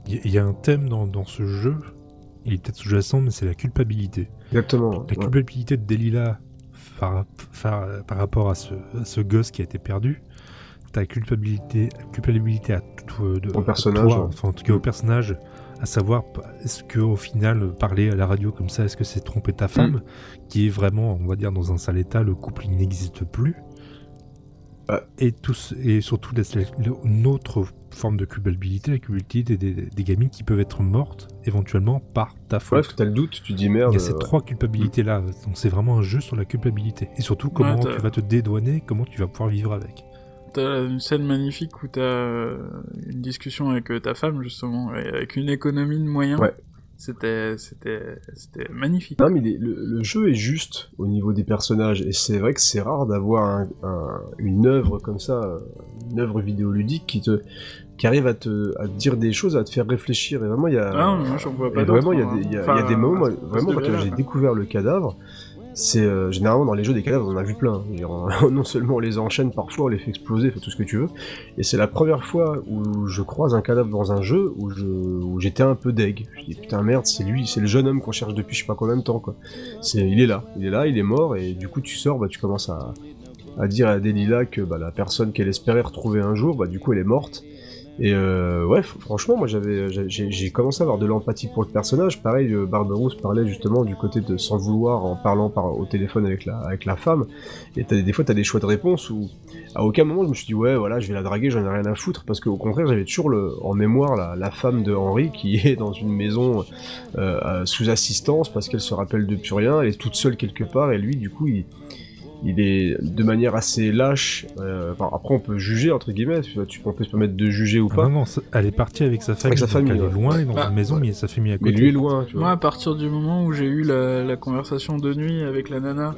Il y, a un thème dans, dans ce jeu, il est peut-être sous-jacent, mais c'est la culpabilité. Exactement. La ouais. culpabilité de Delilah par, par, par rapport à ce, à ce gosse qui a été perdu. Ta culpabilité, culpabilité à, tout- de, Au personnage, toi, ouais. enfin, en tout cas au personnage, à savoir est-ce que au final parler à la radio comme ça, est-ce que c'est tromper ta femme, Mm. qui est vraiment, on va dire, dans un sale état, le couple n'existe plus. Ouais. Et, tous, et surtout une autre forme de culpabilité, la culpabilité des, des, des gamines qui peuvent être mortes éventuellement par ta Ouais, faute. parce que t'as le doute, tu dis merde. Il y a ces euh, trois culpabilités là, donc c'est vraiment un jeu sur la culpabilité. Et surtout comment Ouais, tu vas te dédouaner, comment tu vas pouvoir vivre avec. T'as une scène magnifique où t'as euh, une discussion avec euh, ta femme, justement, avec une économie de moyens. Ouais. C'était, c'était, c'était magnifique. Non, mais le, le jeu est juste au niveau des personnages, et c'est vrai que c'est rare d'avoir un- un- une œuvre comme ça, une œuvre vidéoludique qui te qui arrive à te, à te dire des choses, à te faire réfléchir. Et vraiment, il y a, Ah, moi, j'en vois et pas vraiment, il y a d'autres, des, il y a- il y a des moments, moi, vraiment, quand j'ai découvert le cadavre, c'est euh, généralement dans les jeux des cadavres, on en a vu plein. Non seulement on les enchaîne parfois, on les fait exploser, fait tout ce que tu veux. Et c'est la première fois où je croise un cadavre dans un jeu où je, j'étais un peu deg. Je dis putain merde, c'est lui, c'est le jeune homme qu'on cherche depuis je sais pas combien de temps quoi. C'est, il est là, il est là, il est mort et du coup tu sors, bah tu commences à, à dire à Delilah que bah, la personne qu'elle espérait retrouver un jour, bah du coup elle est morte. Et euh, ouais, franchement, moi j'avais, j'ai, commencé à avoir de l'empathie pour le personnage. Pareil, euh, Barberousse parlait justement du côté de s'en vouloir en parlant par, au téléphone avec la, avec la femme. Et t'as, des fois, t'as des choix de réponse où à aucun moment je me suis dit ouais, voilà, je vais la draguer, j'en ai rien à foutre. Parce qu'au contraire, j'avais toujours le, en mémoire la, la femme de Henri qui est dans une maison euh, euh, sous assistance parce qu'elle se rappelle de plus rien. Elle est toute seule quelque part et lui, du coup, il il est de manière assez lâche. euh, enfin, après, on peut juger entre guillemets. Tu, vois, tu- on peut se permettre de juger ou Ah pas. non, non, elle est partie avec sa famille. sa donc famille, elle est loin, elle est dans Bah, une maison, ouais. mais sa famille à mais côté. lui est loin, tu vois. Moi, à partir du moment où j'ai eu la, la conversation de nuit avec la nana,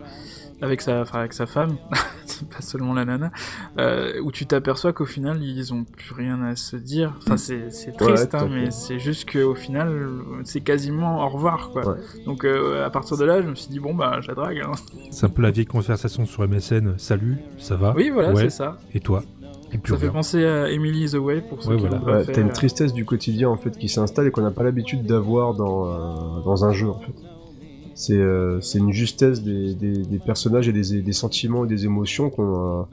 avec sa, enfin, avec sa femme, pas seulement la nana, euh, où tu t'aperçois qu'au final, ils ont plus rien à se dire. Enfin, c'est, triste, hein, mais c'est juste qu'au final, c'est quasiment au revoir, quoi. Ouais. Donc, euh, à partir de là, je me suis dit, bon, bah, je la drague. hein. C'est un peu la vieille conversation sur MSN. Salut, ça va? Oui, voilà, Ouais. c'est ça. Et toi? Et Ça fait penser à Emily the Way pour ceux Ouais, qui voilà. Ouais, fait. t'as une tristesse du quotidien en fait qui s'installe et qu'on n'a pas l'habitude d'avoir dans, euh, dans un jeu en fait. C'est euh, une justesse des, des, personnages et des, sentiments et des émotions qu'on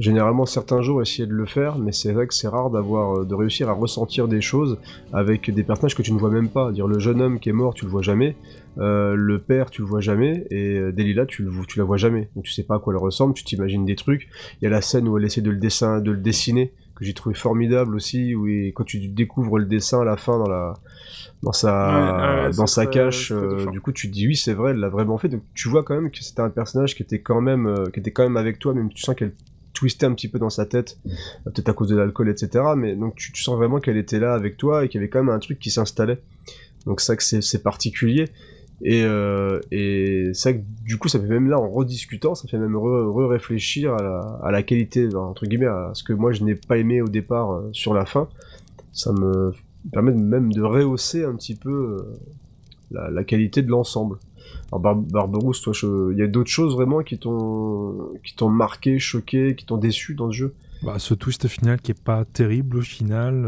généralement certains jours essayé de le faire, mais c'est vrai que c'est rare d'avoir euh, de réussir à ressentir des choses avec des personnages que tu ne vois même pas. Dire le jeune homme qui est mort, tu le vois jamais, euh, le père, tu le vois jamais, et euh, Delilah, tu, le, tu la vois jamais. Donc tu sais pas à quoi elle ressemble, tu t'imagines des trucs. Il y a la scène où elle essaie de le, dessin, de le dessiner, que j'ai trouvé formidable aussi, où il- quand tu découvres le dessin à la fin dans la dans sa Ouais, ouais, dans sa cache, euh, du coup tu te dis oui c'est vrai, elle l'a vraiment fait. Donc tu vois quand même que c'était un personnage qui était quand même euh, qui était quand même avec toi, même tu sens qu'elle twisté un petit peu dans sa tête, peut-être à cause de l'alcool, etc. Mais donc tu, tu sens vraiment qu'elle était là avec toi et qu'il y avait quand même un truc qui s'installait. Donc ça que c'est c'est particulier. Et, euh, et ça, du coup, ça fait même là, en rediscutant, ça fait même re-réfléchir à, la, qualité, entre guillemets, à ce que moi je n'ai pas aimé au départ euh, sur la fin. Ça me permet même de rehausser un petit peu euh, la, qualité de l'ensemble. Alors Bar Barberousse, toi, il y a d'autres choses vraiment qui t'ont marqué, choqué, qui t'ont déçu dans le jeu? Bah, Ce twist final qui est pas terrible au final.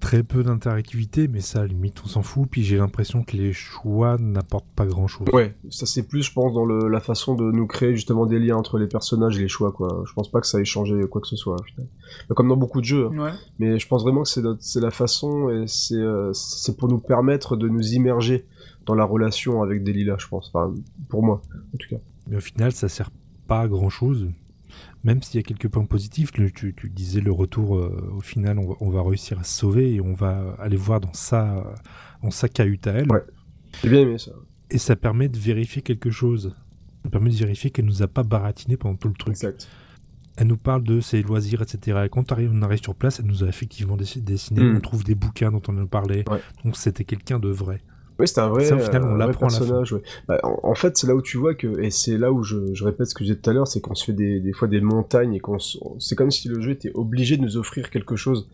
Très peu d'interactivité, mais ça, limite, on s'en fout. Puis j'ai l'impression que les choix n'apportent pas grand chose. Ouais, ça c'est plus, je pense, dans le, la façon de nous créer justement des liens entre les personnages et les choix, quoi. Je pense pas que ça ait changé quoi que ce soit, Comme dans beaucoup de jeux. Hein. Ouais. Mais je pense vraiment que c'est la façon et c'est euh, pour nous permettre de nous immerger dans la relation avec Delilah, je pense. Enfin, pour moi, en tout cas. Mais au final, ça sert pas à grand chose même s'il y a quelques points positifs, tu, disais le retour, euh, au final, on va, réussir à se sauver et on va aller voir dans sa, dans sa cahute à elle. Ouais, j'ai bien aimé ça. Et ça permet de vérifier quelque chose. Ça permet de vérifier qu'elle nous a pas baratiné pendant tout le truc. Exact. Elle nous parle de ses loisirs, etc. Et quand on arrive, on arrive sur place, elle nous a effectivement dessiné. Mm. On trouve des bouquins dont on nous parlait. Donc c'était quelqu'un de vrai. Oui, c'est un vrai, euh, personnage. Bah, en, fait, c'est là où tu vois que, et c'est là où je, répète ce que j'ai dit tout à l'heure, c'est qu'on se fait des, fois des montagnes et qu'on, c'est comme si le jeu était obligé de nous offrir quelque chose.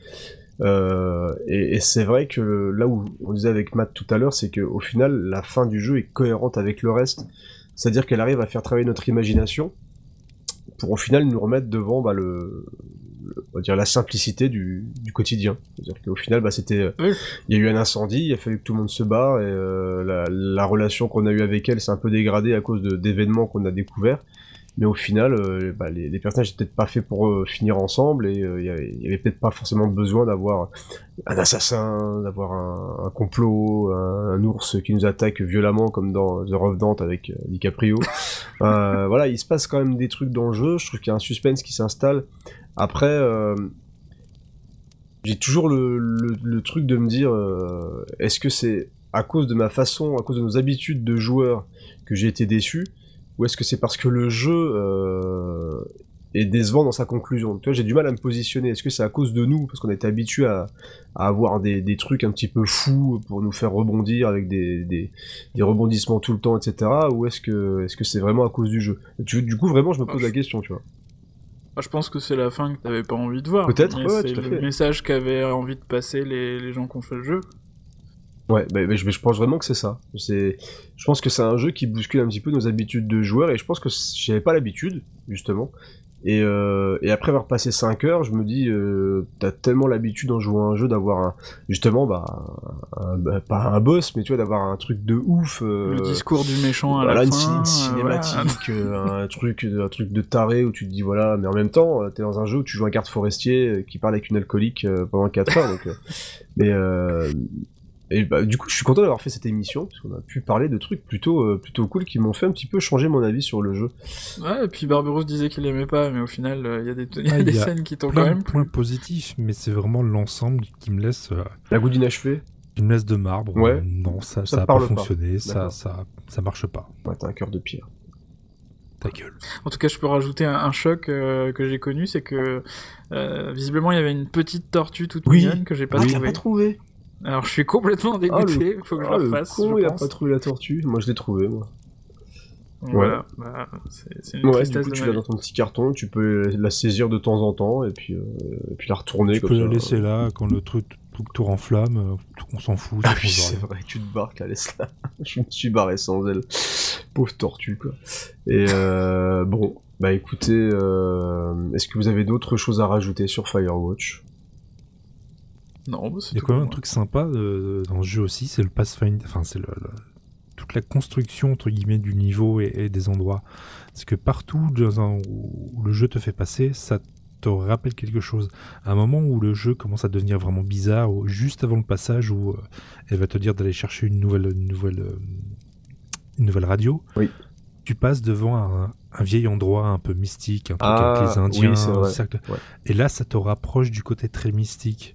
Euh, et, c'est vrai que là où on disait avec Matt tout à l'heure, c'est qu'au final, la fin du jeu est cohérente avec le reste. C'est-à-dire qu'elle arrive à faire travailler notre imagination pour au final nous remettre devant bah, le, on va dire la simplicité du, du quotidien. C'est-à-dire qu'au final, bah, c'était, euh, il y a eu un incendie, il a fallu que tout le monde se barre et euh, la, la, relation qu'on a eue avec elle s'est un peu dégradée à cause d'événements qu'on a découverts. Mais au final, euh, bah, les, les, personnages n'étaient peut-être pas faits pour finir ensemble et il y avait, peut-être pas forcément besoin d'avoir un assassin, d'avoir un, un, complot, un, ours qui nous attaque violemment comme dans The Revenant avec DiCaprio. voilà, il se passe quand même des trucs dans le jeu. Je trouve qu'il y a un suspense qui s'installe. Après, euh, j'ai toujours le, truc de me dire, euh, est-ce que c'est à cause de ma façon, à cause de nos habitudes de joueurs que j'ai été déçu, ou est-ce que c'est parce que le jeu euh, est décevant dans sa conclusion? Tu vois, j'ai du mal à me positionner. Est-ce que c'est à cause de nous, parce qu'on été habitué à, avoir des, trucs un petit peu fous pour nous faire rebondir avec des, rebondissements tout le temps, etc. Ou est-ce que est-ce que c'est vraiment à cause du jeu? Du coup, vraiment, je me pose la question, tu vois je pense que c'est la fin que t'avais pas envie de voir. Peut-être, ouais, c'est le message qu'avaient envie de passer les, les gens qui ont fait le jeu. Ouais, mais, mais, je, je, pense vraiment que c'est ça. C'est, je pense que c'est un jeu qui bouscule un petit peu nos habitudes de joueurs et je pense que j'avais pas l'habitude, justement. Et, euh, et, après avoir passé 5 heures, je me dis, euh, t'as tellement l'habitude en jouant à un jeu d'avoir un, justement, bah, bah, pas un boss, mais tu vois, d'avoir un truc de ouf. Euh, le discours du méchant à la fin. Une cinématique, un truc, un truc de taré où tu te dis voilà, mais en même temps, t'es dans un jeu où tu joues un garde forestier qui parle avec une alcoolique pendant 4 heures, donc. mais et bah, du coup, je suis content d'avoir fait cette émission, parce qu'on a pu parler de trucs plutôt, euh, plutôt cool qui m'ont fait un petit peu changer mon avis sur le jeu. Ouais, et puis Barberousse disait qu'il aimait pas, mais au final, euh, il y a des, y a des scènes qui t'ont quand même. points positifs, mais c'est vraiment l'ensemble qui me laisse. Euh, La goût d'inachevé Qui me laisse de marbre. Ouais. non, ça, ça, a pas fonctionné, ça, ça, ça marche pas. Ouais, t'as un cœur de pierre. Ta gueule. En tout cas, je peux rajouter un, choc que j'ai connu, c'est que visiblement il y avait une petite tortue toute oui. mignonne que j'ai pas ah, trouvée. pas trouvé. Alors je suis complètement dégoûté, il faut que je ah, le refasse. Con, il a pas trouvé la tortue, moi je l'ai trouvé moi. Voilà, bah, c'est une ouais, du coup, tu l'as dans ton petit carton, tu peux la saisir de temps en temps et puis, euh, et puis la retourner tu comme peux ça. la laisser là quand le truc tout, tour en flamme, euh, on s'en fout. Ah oui, c'est vrai, tu te barres, la laisse là. je me suis barré sans elle. Pauvre tortue quoi. Et euh, bon, bah écoutez, euh, est-ce que vous avez d'autres choses à rajouter sur Firewatch? Non, bah, Il y a quand même un truc sympa euh, dans ce jeu aussi, c'est le Pathfinder, enfin c'est le, toute la construction entre guillemets du niveau et, des endroits. C'est que partout où le jeu te fait passer, ça te rappelle quelque chose. À un moment où le jeu commence à devenir vraiment bizarre, juste avant le passage où euh, elle va te dire d'aller chercher une nouvelle, une nouvelle, euh, une nouvelle radio. Oui. Tu passes devant un, vieil endroit un peu mystique, un truc avec les Indiens, oui, et là ça te rapproche du côté très mystique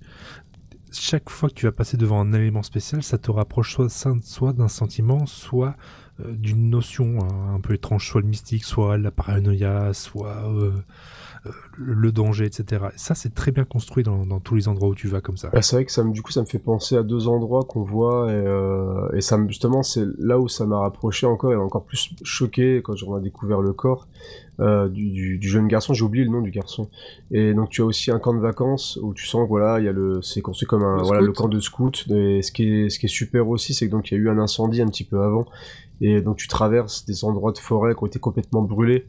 chaque fois que tu vas passer devant un élément spécial, ça te rapproche soit, d'un sentiment, soit euh, d'une notion hein, un peu étrange, soit le mystique, soit la paranoïa, soit euh, le danger, etc. ça, c'est très bien construit dans, dans, tous les endroits où tu vas comme ça. Bah, c'est vrai que ça me, du coup, ça me fait penser à deux endroits qu'on voit, et, euh, et ça, justement, c'est là où ça m'a rapproché encore et encore plus choqué quand j'en ai découvert le corps euh, du, du, du, jeune garçon. J'ai oublié le nom du garçon. Et donc, tu as aussi un camp de vacances où tu sens que voilà, il y a le, c'est construit comme un, le voilà, le camp de scout. Et ce qui est, ce qui est super aussi, c'est que donc il y a eu un incendie un petit peu avant. Et donc tu traverses des endroits de forêt qui ont été complètement brûlés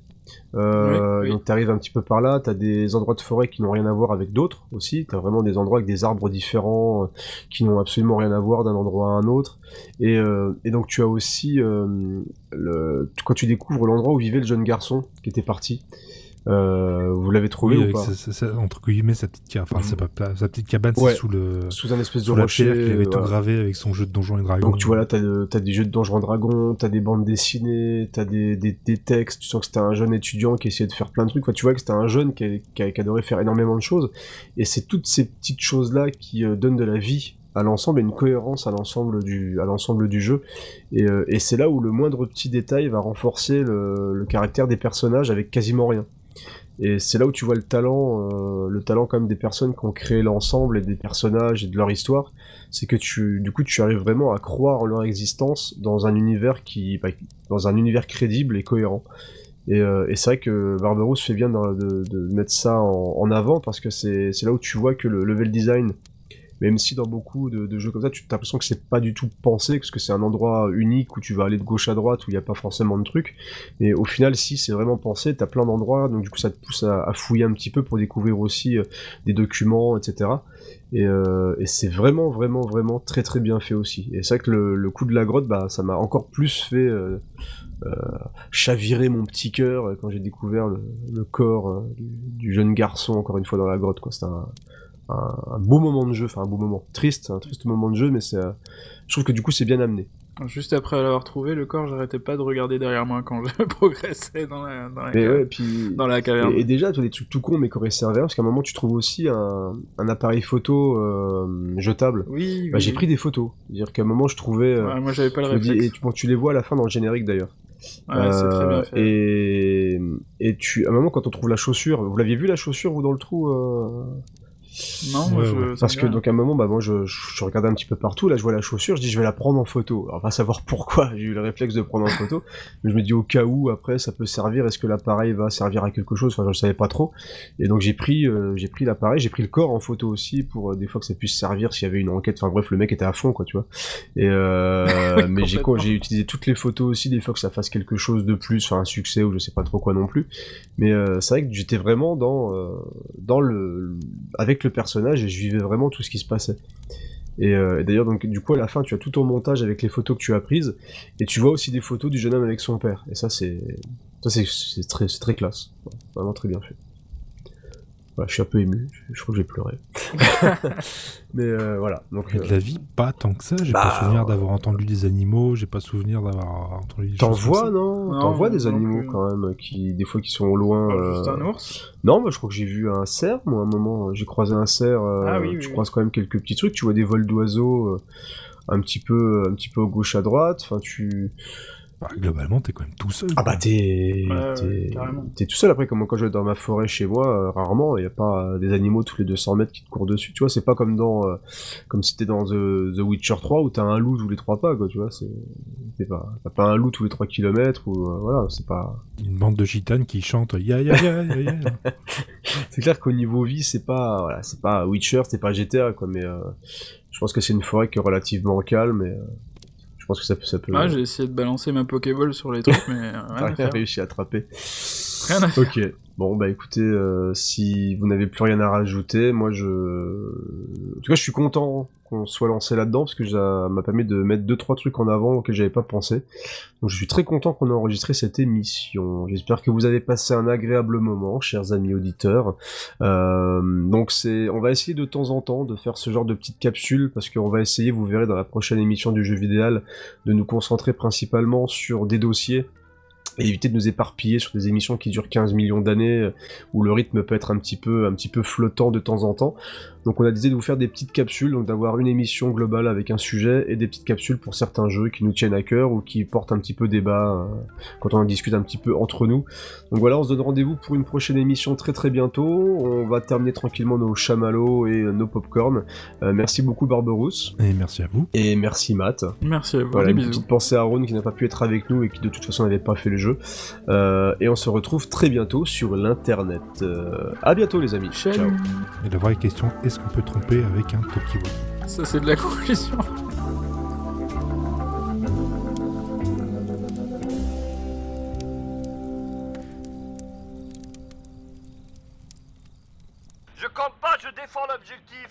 euh, Donc tu arrives un petit peu par là, tu as des endroits de forêt qui n'ont rien à voir avec d'autres aussi, tu as vraiment des endroits avec des arbres différents euh, qui n'ont absolument rien à voir d'un endroit à un autre. Et, euh, et donc tu as aussi, euh, le, quand tu découvres l'endroit où vivait le jeune garçon qui était parti, euh, vous l'avez trouvé oui, ou pas sa, sa, Entre guillemets, sa petite, enfin, mmh. sa petite cabane, ouais. c'est sous le sous un espèce de rocher. Pierre qu'il avait voilà. tout gravé avec son jeu de Donjons et Dragons. Donc tu vois là, t'as as des jeux de Donjons et Dragons, t'as des bandes dessinées, t'as des, des, des textes. Tu sens que c'était un jeune étudiant qui essayait de faire plein de trucs. Enfin, tu vois que c'était un jeune qui, qui, qui adorait faire énormément de choses. Et c'est toutes ces petites choses là qui euh, donnent de la vie à l'ensemble et une cohérence à l'ensemble du à l'ensemble du jeu et, euh, et c'est là où le moindre petit détail va renforcer le, le caractère des personnages avec quasiment rien et c'est là où tu vois le talent, euh, le talent quand même des personnes qui ont créé l'ensemble et des personnages et de leur histoire. C'est que tu, du coup, tu arrives vraiment à croire en leur existence dans un univers qui, bah, dans un univers crédible et cohérent. Et, euh, c'est vrai que Barbarousse fait bien de mettre ça en, en, avant parce que c'est là où tu vois que le level design même si dans beaucoup de, jeux comme ça, tu as l'impression que c'est pas du tout pensé, parce que c'est un endroit unique où tu vas aller de gauche à droite, où il n'y a pas forcément de trucs. Et au final, si c'est vraiment pensé, t'as plein d'endroits, donc du coup ça te pousse à, fouiller un petit peu pour découvrir aussi euh, des documents, etc. Et, euh, et c'est vraiment, vraiment, vraiment très très bien fait aussi. Et c'est vrai que le, coup de la grotte, bah, ça m'a encore plus fait euh, chavirer mon petit cœur quand j'ai découvert le, corps du, jeune garçon, encore une fois, dans la grotte. C'était un un, un, beau moment de jeu, enfin un beau moment, triste, un triste moment de jeu, mais c'est, euh, je trouve que du coup c'est bien amené. Juste après l'avoir trouvé, le corps, j'arrêtais pas de regarder derrière moi quand je progressais dans la, dans la, mais ouais, puis, dans la caverne. Et, et déjà, tu as des trucs tout cons, mais qui auraient servi parce qu'à un moment, tu trouves aussi un, un appareil photo euh, jetable. Oui, bah, oui. J'ai pris des photos. C'est-à-dire qu'à un moment, je trouvais. Ouais, moi, j'avais pas le réflexe. Dis, et tu, bon, tu les vois à la fin dans le générique d'ailleurs. Ouais, euh, c'est très bien fait. Et, et tu, à un moment, quand on trouve la chaussure, vous l'aviez vu la chaussure, vous, dans le trou euh... Non, moi, ouais, je, ouais. parce que donc à un moment, bah moi je, je, regardais un petit peu partout, là je vois la chaussure, je dis je vais la prendre en photo. Alors pas savoir pourquoi j'ai eu le réflexe de prendre en photo, mais je me dis au cas où après ça peut servir, est-ce que l'appareil va servir à quelque chose? Enfin je savais pas trop. Et donc j'ai pris euh, j'ai pris l'appareil, j'ai pris le corps en photo aussi pour euh, des fois que ça puisse servir s'il y avait une enquête. Enfin bref le mec était à fond quoi tu vois. Et euh, mais j'ai quoi? J'ai utilisé toutes les photos aussi des fois que ça fasse quelque chose de plus, enfin un succès ou je sais pas trop quoi non plus. Mais euh, c'est vrai que j'étais vraiment dans euh, dans le avec le personnage et je vivais vraiment tout ce qui se passait. Et, euh, et d'ailleurs, donc du coup, à la fin, tu as tout ton montage avec les photos que tu as prises, et tu vois aussi des photos du jeune homme avec son père. Et ça, c'est ça, c'est très, très classe, vraiment très bien fait. Voilà, je suis un peu ému, je, je crois que j'ai pleuré. Mais euh, voilà. Donc, de la vie, pas tant que ça. J'ai bah, pas souvenir d'avoir entendu des animaux, j'ai pas souvenir d'avoir entendu des T'en vois, non, non T'en vois des animaux plus. quand même, qui des fois qui sont au loin. Euh... Juste un ours? Non, mais je crois que j'ai vu un cerf, moi, à un moment. J'ai croisé un cerf. Euh, ah, oui, tu oui, croises quand même quelques petits trucs. Tu vois des vols d'oiseaux un petit peu, un petit peu à gauche à droite. Enfin, tu. Bah, globalement, t'es quand même tout seul. Ah bah t'es ouais, t'es tout seul. Après, comme quand je vais dans ma forêt chez moi, euh, rarement, il n'y a pas euh, des animaux tous les 200 mètres qui te courent dessus. Tu vois, c'est pas comme dans, euh, comme si t'es dans The, The, Witcher 3 où t'as un loup tous les trois pas, quoi. Tu vois, c'est, pas, t'as pas un loup tous les 3 kilomètres ou euh, voilà, c'est pas. Une bande de gitanes qui chantent ya ya ya ya ya. c'est clair qu'au niveau vie, c'est pas, voilà, c'est pas Witcher, c'est pas GTA, quoi. Mais je pense que c'est une forêt qui est relativement calme et pense que ça peut. Ça peut ah, j'ai essayé de balancer ma Pokéball sur les trucs, mais. T'as rien réussi à attraper. Rien à faire. Ok. Bon, bah écoutez, euh, si vous n'avez plus rien à rajouter, moi je. En tout cas, je suis content qu'on soit lancé là-dedans parce que ça m'a permis de mettre deux trois trucs en avant auxquels j'avais pas pensé. Donc je suis très content qu'on ait enregistré cette émission. J'espère que vous avez passé un agréable moment, chers amis auditeurs. Euh, donc c'est, on va essayer de temps en temps de faire ce genre de petites capsules parce qu'on va essayer, vous verrez dans la prochaine émission du jeu vidéo, de nous concentrer principalement sur des dossiers et éviter de nous éparpiller sur des émissions qui durent 15 millions d'années où le rythme peut être un petit peu un petit peu flottant de temps en temps. Donc on a décidé de vous faire des petites capsules, donc d'avoir une émission globale avec un sujet et des petites capsules pour certains jeux qui nous tiennent à cœur ou qui portent un petit peu débat euh, quand on en discute un petit peu entre nous. Donc voilà, on se donne rendez-vous pour une prochaine émission très très bientôt. On va terminer tranquillement nos chamallows et nos popcorn. Euh, merci beaucoup Barberousse. Et merci à vous. Et merci Matt. Merci à vous. Voilà, une bisous. petite pensée à Ron qui n'a pas pu être avec nous et qui de toute façon n'avait pas fait le jeu. Euh, et on se retrouve très bientôt sur l'internet. Euh, à bientôt les amis. Ciao. Et la vraie question, qu'est-ce qu'on peut tromper avec un Tokiwaki Ça, c'est de la conclusion. Je campe pas, je défends l'objectif.